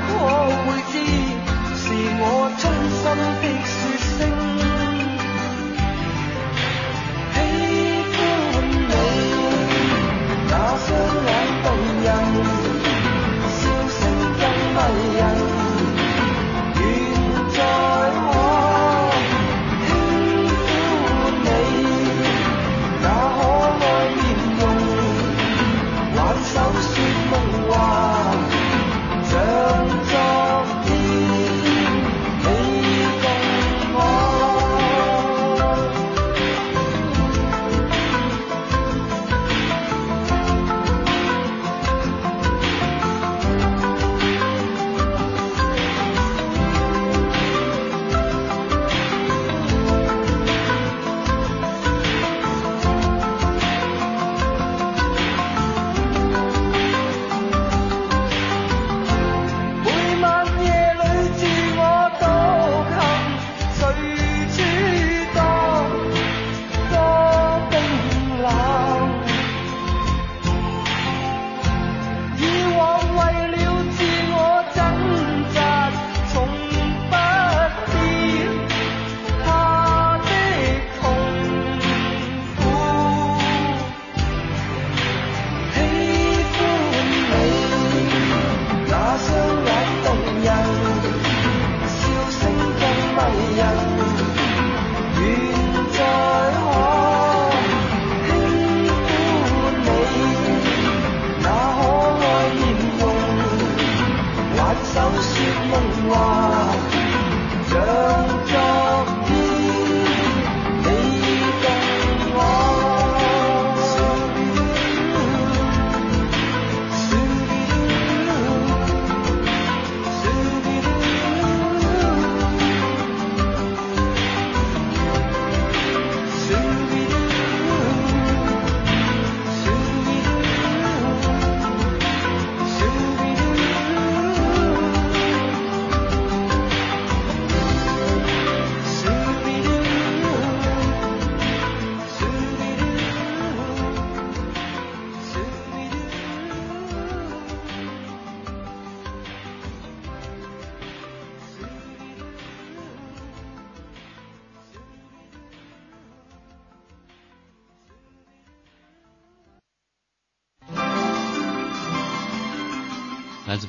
可会知。是我衷心的说声喜欢你，那双眼动人，笑声更迷人，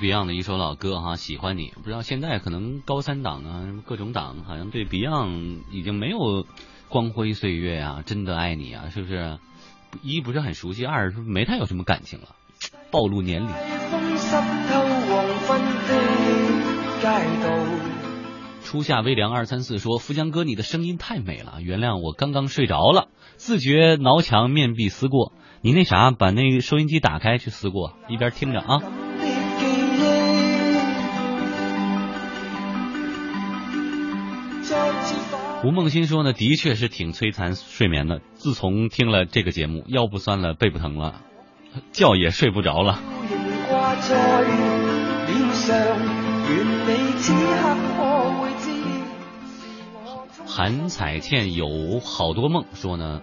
Beyond 的一首老歌哈，喜欢你。不知道现在可能高三党啊，各种党好像对 Beyond 已经没有光辉岁月啊，真的爱你啊，是不是？一不是很熟悉，二是没太有什么感情了，暴露年龄。初夏微凉二三四说：富江哥，你的声音太美了，原谅我刚刚睡着了，自觉挠墙面壁思过。你那啥，把那个收音机打开去思过，一边听着啊。吴梦欣说呢，的确是挺摧残睡眠的。自从听了这个节目，腰不酸了，背不疼了，觉也睡不着了。韩彩倩有好多梦，说呢，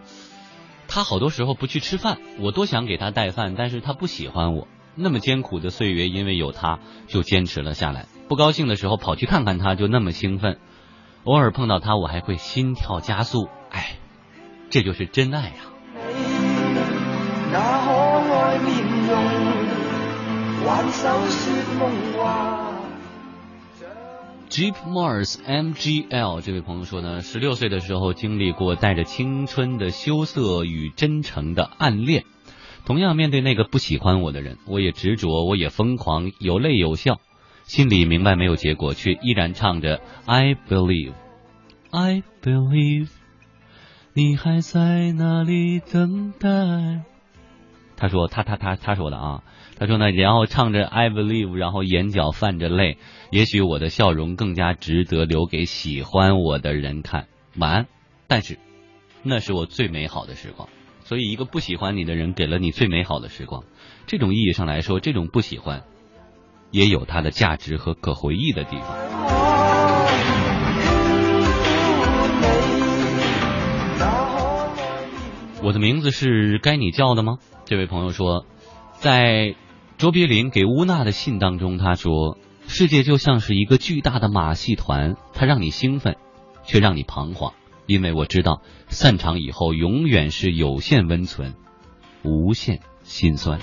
她好多时候不去吃饭，我多想给她带饭，但是她不喜欢我。那么艰苦的岁月，因为有她，就坚持了下来。不高兴的时候跑去看看她，就那么兴奋。偶尔碰到他，我还会心跳加速。哎，这就是真爱呀、啊！Jeep Mars MGL 这位朋友说呢，十六岁的时候经历过带着青春的羞涩与真诚的暗恋，同样面对那个不喜欢我的人，我也执着，我也疯狂，有泪有笑，心里明白没有结果，却依然唱着 I believe。I believe，你还在那里等待。他说他他他他说的啊，他说呢，然后唱着 I believe，然后眼角泛着泪，也许我的笑容更加值得留给喜欢我的人看。晚安，但是那是我最美好的时光。所以，一个不喜欢你的人给了你最美好的时光，这种意义上来说，这种不喜欢也有它的价值和可回忆的地方。我的名字是该你叫的吗？这位朋友说，在卓别林给乌娜的信当中，他说：“世界就像是一个巨大的马戏团，它让你兴奋，却让你彷徨，因为我知道散场以后永远是有限温存，无限心酸。”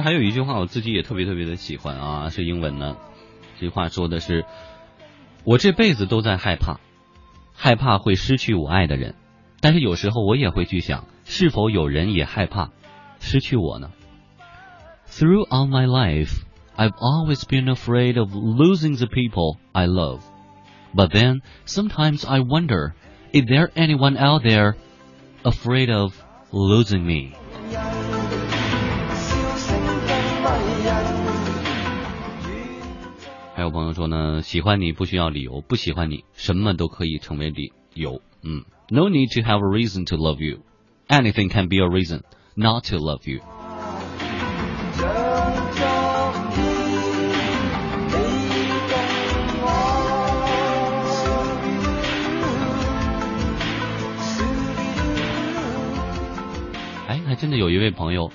实还有一句话我自己也特别特别的喜欢啊，是英文的。这句话说的是：“我这辈子都在害怕，害怕会失去我爱的人，但是有时候我也会去想，是否有人也害怕失去我呢？”Throughout my life, I've always been afraid of losing the people I love. But then sometimes I wonder, is there anyone out there afraid of losing me? 还有朋友说呢，喜欢你不需要理由，不喜欢你什么都可以成为理由。嗯，No need to have a reason to love you. Anything can be a reason not to love you. 哎，还真的有一位朋友，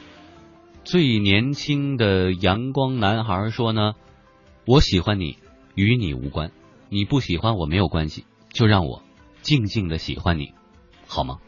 最年轻的阳光男孩说呢。我喜欢你，与你无关。你不喜欢我没有关系，就让我静静的喜欢你，好吗？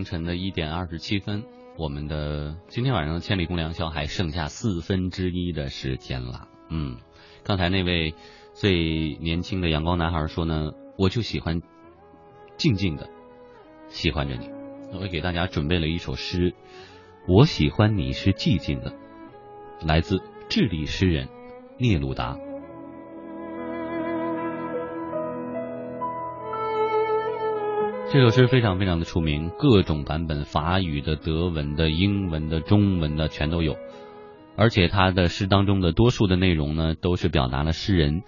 凌晨的一点二十七分，我们的今天晚上的千里共良宵还剩下四分之一的时间了。嗯，刚才那位最年轻的阳光男孩说呢，我就喜欢静静的喜欢着你。我也给大家准备了一首诗，我喜欢你是寂静的，来自智利诗人聂鲁达。这首诗非常非常的出名，各种版本，法语的、德文的、英文的、中文的全都有。而且他的诗当中的多数的内容呢，都是表达了诗人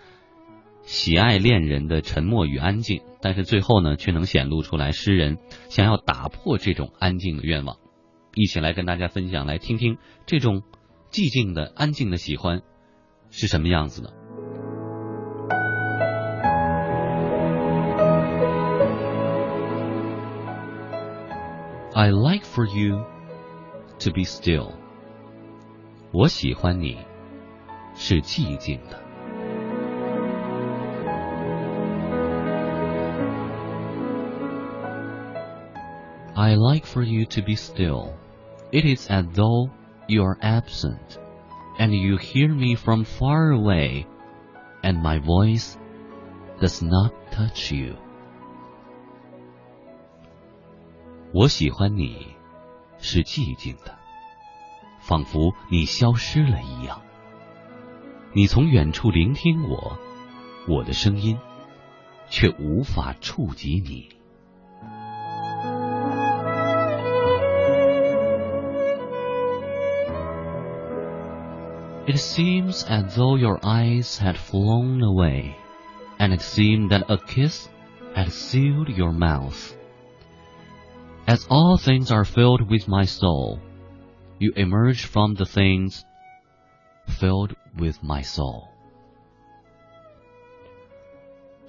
喜爱恋人的沉默与安静，但是最后呢，却能显露出来诗人想要打破这种安静的愿望。一起来跟大家分享，来听听这种寂静的、安静的喜欢是什么样子的。I like for you to be still。我喜欢你是寂静的。I like for you to be still. It is as though you are absent, and you hear me from far away, and my voice does not touch you. 我喜欢你是寂静的，仿佛你消失了一样。你从远处聆听我，我的声音却无法触及你。It seems as though your eyes had flown away, and it seemed that a kiss had sealed your mouth. As all things are filled with my soul, you emerge from the things filled with my soul.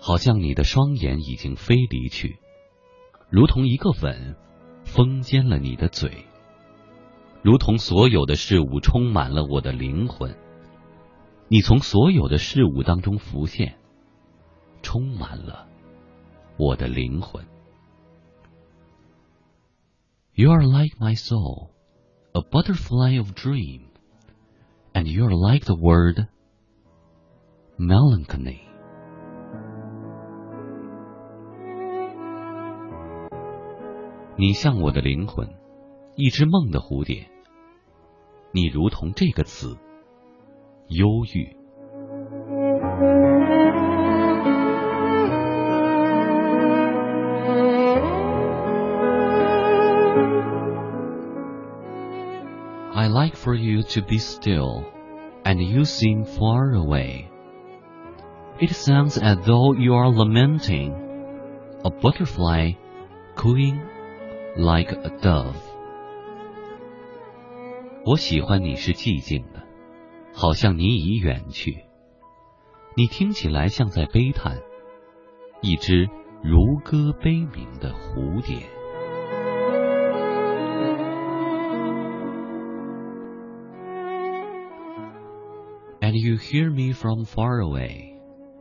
好像你的双眼已经飞离去，如同一个吻封缄了你的嘴。如同所有的事物充满了我的灵魂，你从所有的事物当中浮现，充满了我的灵魂。You are like my soul, a butterfly of dream, and you are like the word melancholy. 你像我的灵魂，一只梦的蝴蝶。你如同这个词，忧郁。for you to be still, and you seem far away. It sounds as though you are lamenting, a butterfly cooing like a dove. 我喜欢你是寂静的，好像你已远去。你听起来像在悲叹，一只如歌悲鸣的蝴蝶。 And you hear me from far away,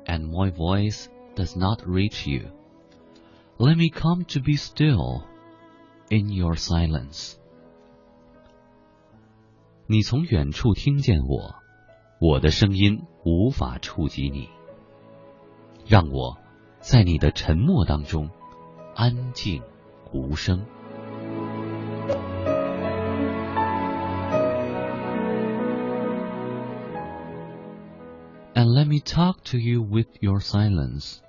and my voice does not reach you. Let me come to be still in your silence. 你从远处听见我，我的声音无法触及你。让我在你的沉默当中安静无声。 And let me talk to you with your silence,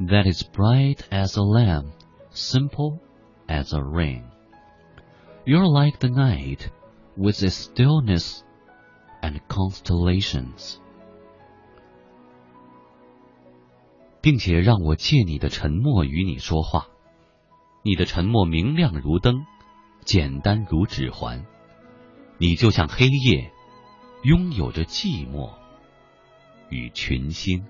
that is bright as a lamp, simple as a ring. You're like the night with its stillness and constellations. 并且让我借你的沉默与你说话，你的沉默明亮如灯，简单如指环，你就像黑夜，拥有着寂寞 与群星。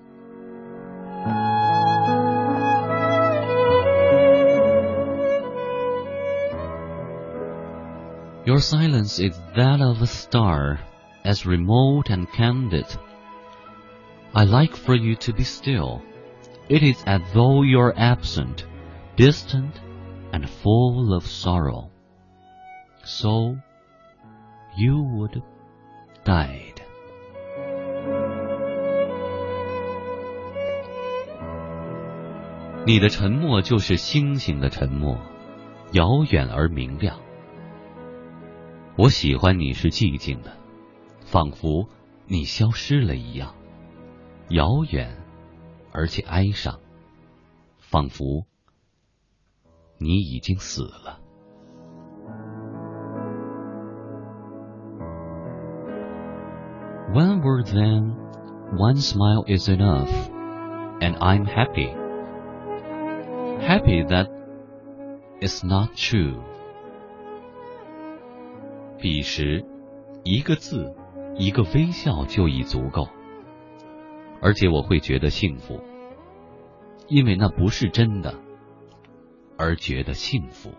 Your silence is that of a star, as remote and candid. I like for you to be still. It is as though you're absent, distant, and full of sorrow. So you would died. 你的沉默就是星星的沉默，遥远而明亮。我喜欢你是寂静的，仿佛你消失了一样，遥远而且哀伤，仿佛你已经死了。One word then, one smile is enough, and I'm happy. Happy that it's not true. 彼时，一个字，一个微笑就已足够，而且我会觉得幸福，因为那不是真的，而觉得幸福。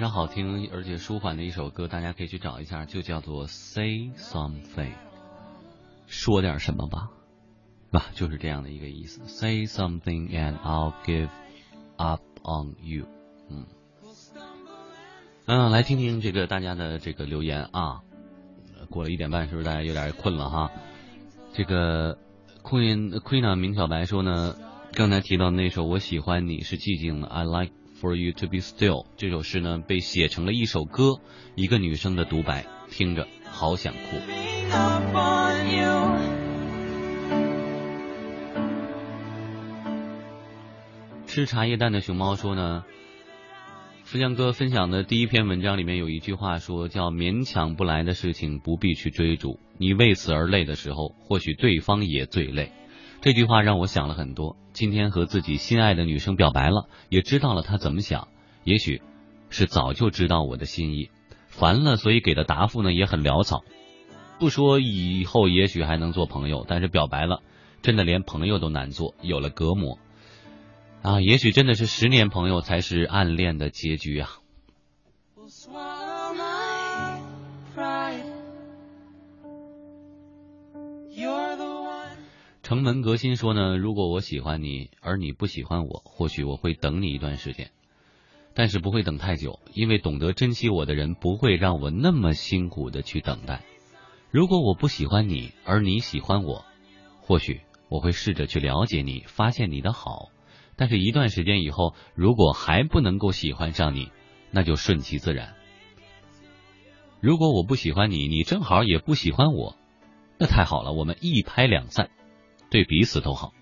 非常好听而且舒缓的一首歌，大家可以去找一下，就叫做《Say Something》，说点什么吧，吧，就是这样的一个意思。Say something and I'll give up on you。嗯，嗯，来听听这个大家的这个留言啊。过了一点半，是不是大家有点困了哈？这个 Queen Queen 明小白说呢，刚才提到那首《我喜欢你是寂静的》，I like for you to be still 这首诗呢被写成了一首歌一个女生的独白听着好想哭。吃茶叶蛋的熊猫说呢富江哥分享的第一篇文章里面有一句话说叫勉强不来的事情不必去追逐你为此而累的时候或许对方也最累。这句话让我想了很多。今天和自己心爱的女生表白了，也知道了她怎么想，也许是早就知道我的心意，烦了，所以给的答复呢也很潦草。不说以后也许还能做朋友，但是表白了，真的连朋友都难做，有了隔膜。啊，也许真的是十年朋友才是暗恋的结局啊。城门革新说呢，如果我喜欢你，而你不喜欢我，或许我会等你一段时间，但是不会等太久，因为懂得珍惜我的人不会让我那么辛苦的去等待。如果我不喜欢你，而你喜欢我，或许我会试着去了解你，发现你的好。但是，一段时间以后，如果还不能够喜欢上你，那就顺其自然。如果我不喜欢你，你正好也不喜欢我，那太好了，我们一拍两散，对彼此都好。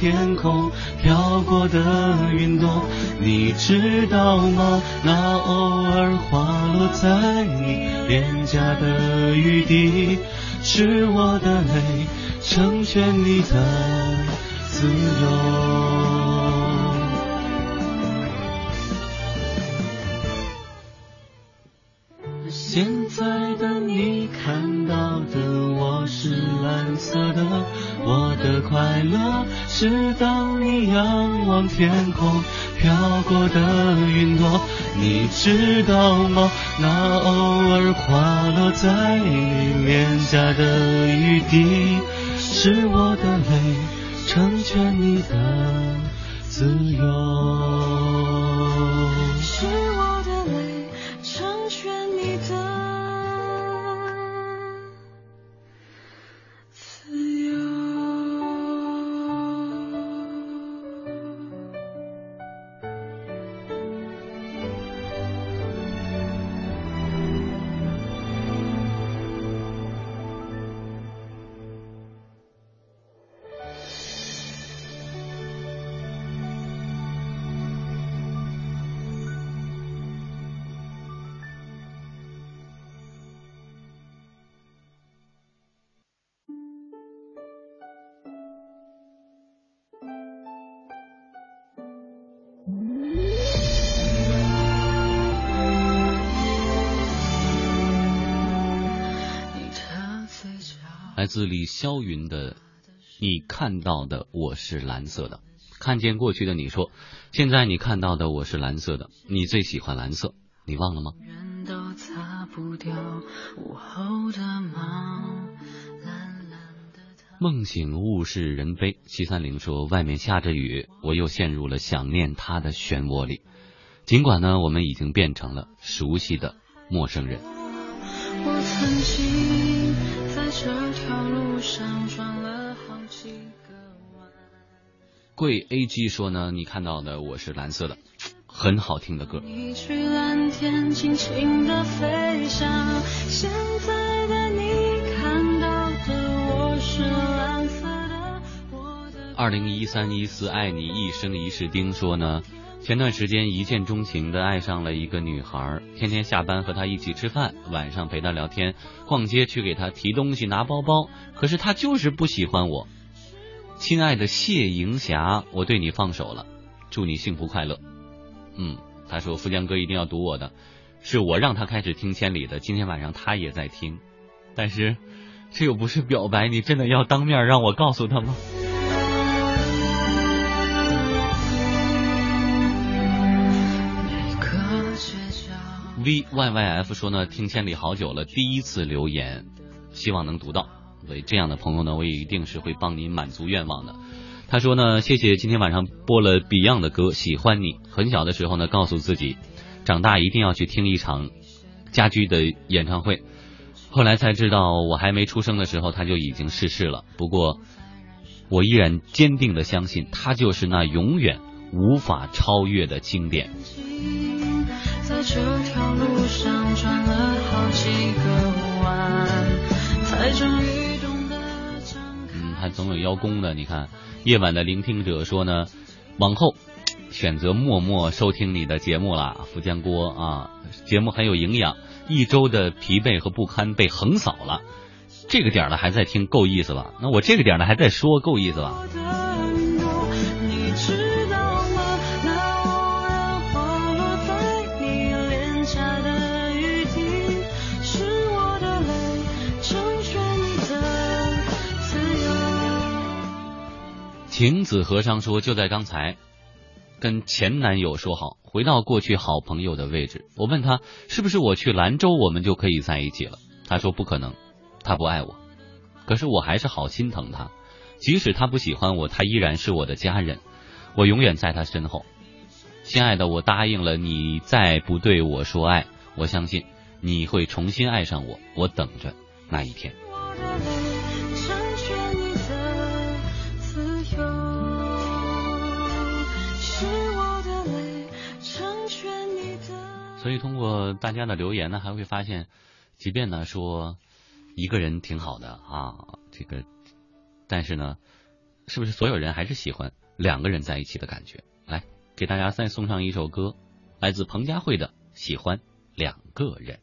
天空飘过的云朵，你知道吗？那偶尔滑落在你脸颊的雨滴，是我的泪成全你的自由。天空飘过的云朵，你知道吗？那偶尔滑落在你脸颊的雨滴，是我的泪来自李霄云的《你看到的我是蓝色的》，看见过去的你说，现在你看到的我是蓝色的，你最喜欢蓝色，你忘了吗？都擦不掉午后的猫，蓝蓝的它。梦醒物是人非，七三零说外面下着雨，我又陷入了想念他的漩涡里。尽管呢，我们已经变成了熟悉的陌生人。我曾经在这条路上转了好几个弯。贵 A G 说呢，你看到的我是蓝色的，很好听的歌。你去蓝天，轻轻的飞翔。现在的你看到的我是蓝色的。二零一三一四爱你一生一世丁说呢，前段时间一见钟情的爱上了一个女孩，天天下班和她一起吃饭，晚上陪她聊天，逛街去给她提东西拿包包，可是她就是不喜欢我。亲爱的谢莹霞，我对你放手了，祝你幸福快乐。嗯，他说富江哥一定要读我的，是我让他开始听千里的，今天晚上他也在听，但是这又不是表白，你真的要当面让我告诉他吗？V Y Y F 说呢，听千里好久了，第一次留言，希望能读到。所以这样的朋友呢，我也一定是会帮您满足愿望的。他说呢，谢谢今天晚上播了 Beyond 的歌《喜欢你》。很小的时候呢，告诉自己，长大一定要去听一场家驹的演唱会。后来才知道，我还没出生的时候他就已经逝世了。不过，我依然坚定的相信，他就是那永远无法超越的经典。这条路上转了好几个弯，才终于懂得张开。嗯，还总有邀功的。你看，夜晚的聆听者说呢，往后选择默默收听你的节目啦，福建锅啊，节目很有营养，一周的疲惫和不堪被横扫了。这个点儿了还在听，够意思吧？那我这个点呢还在说，够意思吧？晴子和尚说，就在刚才，跟前男友说好，回到过去好朋友的位置。我问他，是不是我去兰州，我们就可以在一起了？他说不可能，他不爱我。可是我还是好心疼他，即使他不喜欢我，他依然是我的家人，我永远在他身后。亲爱的，我答应了你，再不对我说爱，我相信你会重新爱上我，我等着那一天。所以通过大家的留言呢，还会发现，即便呢说一个人挺好的啊，这个，但是呢，是不是所有人还是喜欢两个人在一起的感觉？来，给大家再送上一首歌，来自彭佳慧的《喜欢两个人》。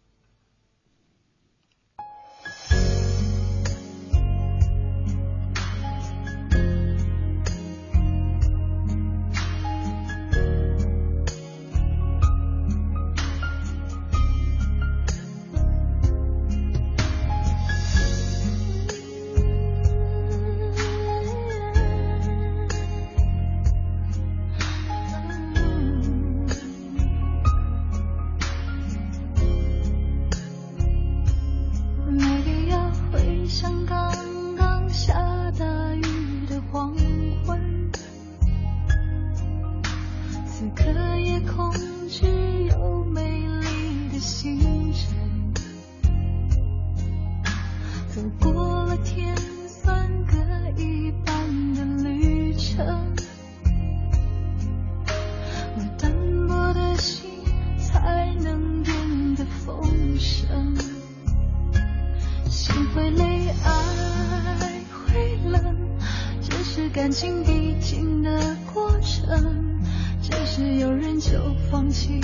情必经的过程，只是有人就放弃。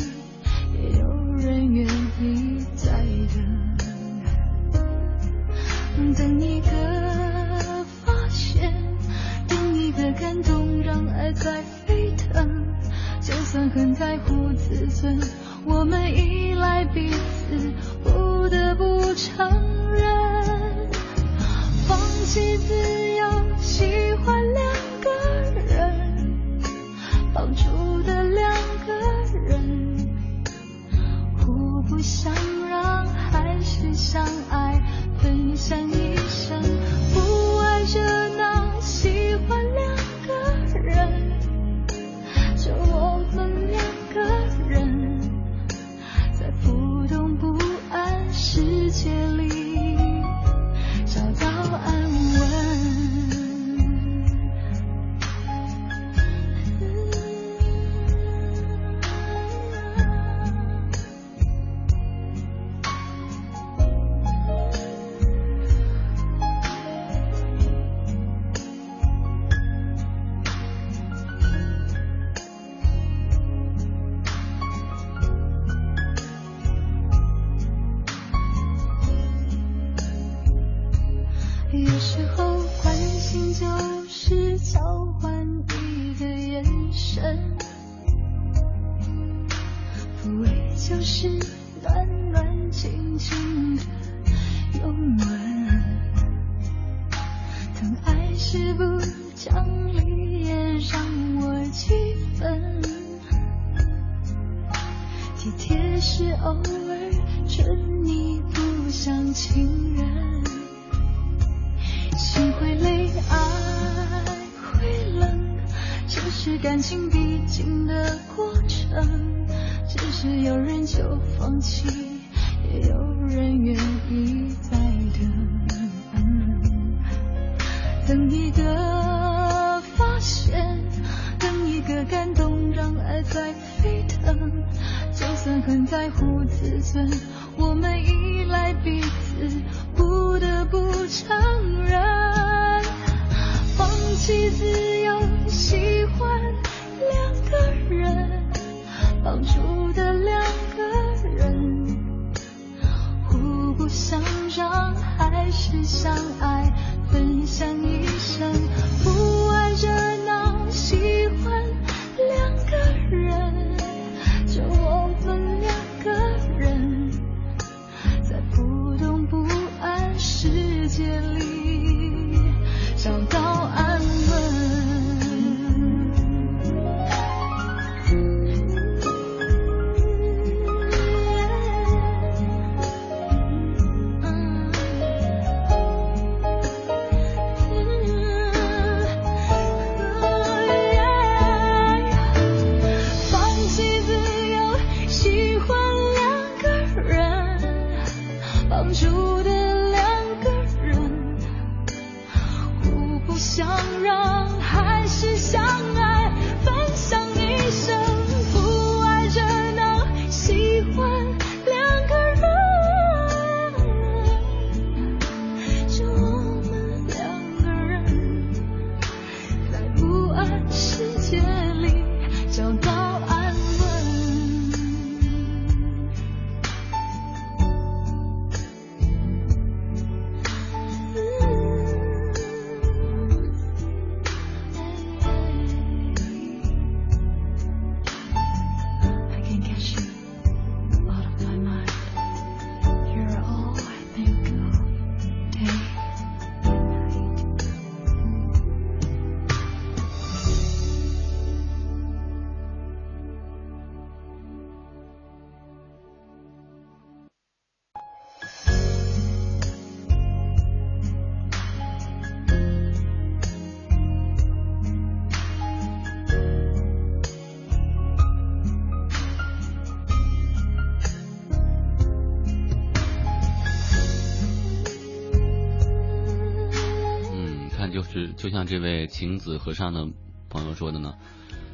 就像这位晴子和尚的朋友说的呢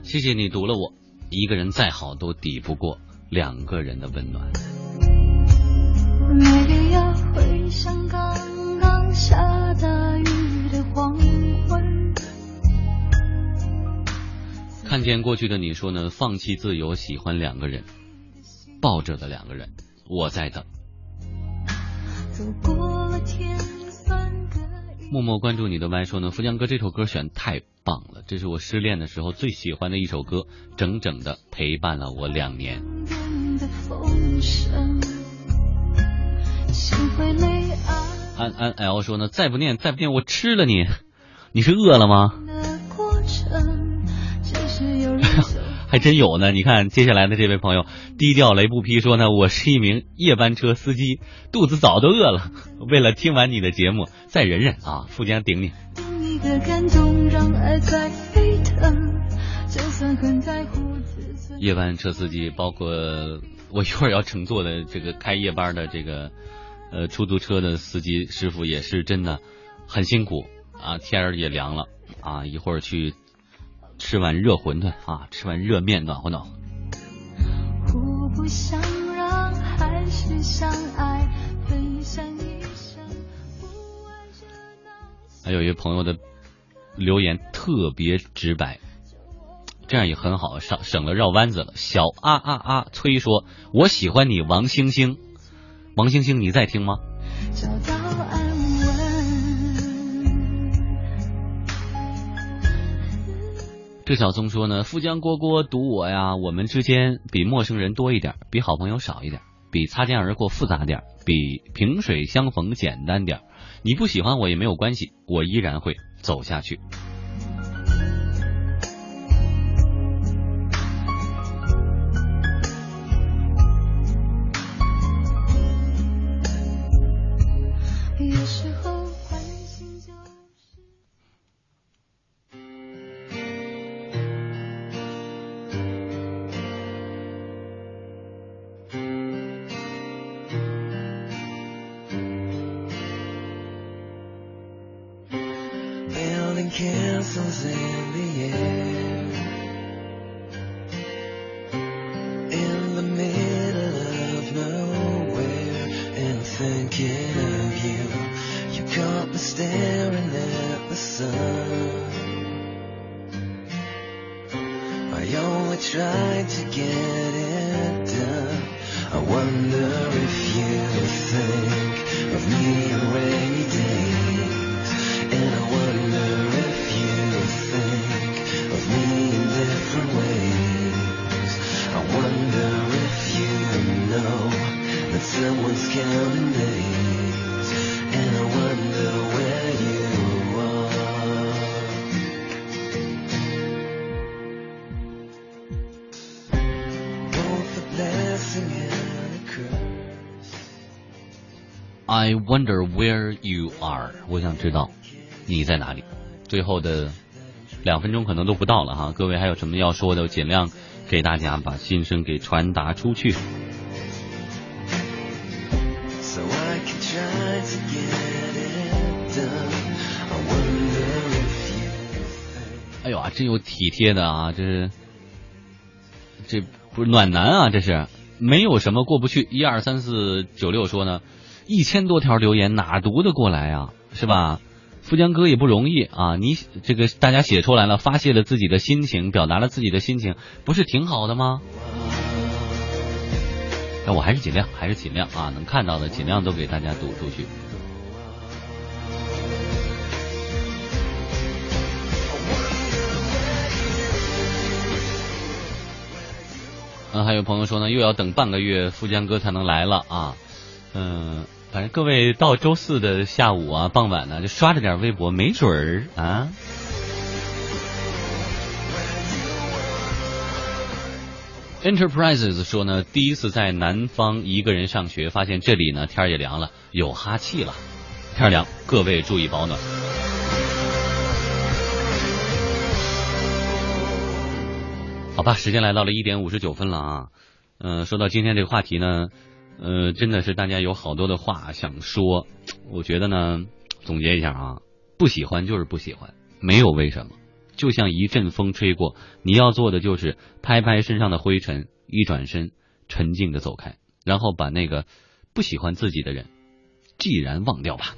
谢谢你读了我一个人再好都抵不过两个人的温暖。没必要回想刚刚下大雨的黄昏。看见过去的你说呢放弃自由喜欢两个人抱着的两个人我在等。走过默默关注你的歪说呢，富江哥这首歌选太棒了，这是我失恋的时候最喜欢的一首歌，整整的陪伴了我两年。安安 L 说呢，再不念再不念我吃了你，你是饿了吗？的过程还真有呢，你看接下来的这位朋友低调雷不劈说呢，我是一名夜班车司机，肚子早都饿了，(laughs) 为了听完你的节目，再忍忍啊，富江顶你。夜班车司机，包括我一会儿要乘坐的这个开夜班的这个呃出租车的司机师傅，也是真的很辛苦啊，天儿也凉了啊，一会儿去吃碗热馄饨啊，吃碗热面暖和暖和。互不相让，还是相爱，分享一生，不还有一位朋友的留言特别直白，这样也很好，省省了绕弯子了。小啊啊啊崔说：“我喜欢你，王星星。”王星星，你在听吗？找到这小松说呢，富江蝈蝈读我呀，我们之间比陌生人多一点，比好朋友少一点，比擦肩而过复杂点，比萍水相逢简单点。你不喜欢我也没有关系，我依然会走下去。thousand. I wonder where you are，我想知道你在哪里。最后的两分钟可能都不到了哈，各位还有什么要说的，尽量给大家把心声给传达出去。So I can try to get it done. I wonder if you 哎呦啊，真有体贴的啊，这是这不是暖男啊，这是没有什么过不去。一二三四九六说呢，一千多条留言哪读得过来啊，是吧？富江哥也不容易啊，你这个大家写出来了，发泄了自己的心情，表达了自己的心情，不是挺好的吗？那我还是尽量，还是尽量啊，能看到的尽量都给大家读出去。嗯，还有朋友说呢，又要等半个月，富江哥才能来了啊。嗯，反正各位到周四的下午啊、傍晚呢，就刷着点微博，没准儿啊。Enterprises 说呢，第一次在南方一个人上学，发现这里呢天也凉了，有哈气了。天凉，各位注意保暖。好吧，时间来到了一点五十九分了啊。嗯、说到今天这个话题呢，呃，真的是大家有好多的话想说。(tsk) 我觉得呢，(tsk) 总结一下啊，不喜欢就是不喜欢，没有为什么。就像一阵风吹过，你要做的就是拍拍身上的灰尘，一转身，沉静的走开，然后把那个不喜欢自己的人，既然忘掉吧。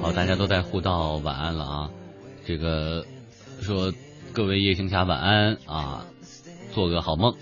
好，大家都在互道晚安了啊。这个说各位夜行侠晚安啊，做个好梦。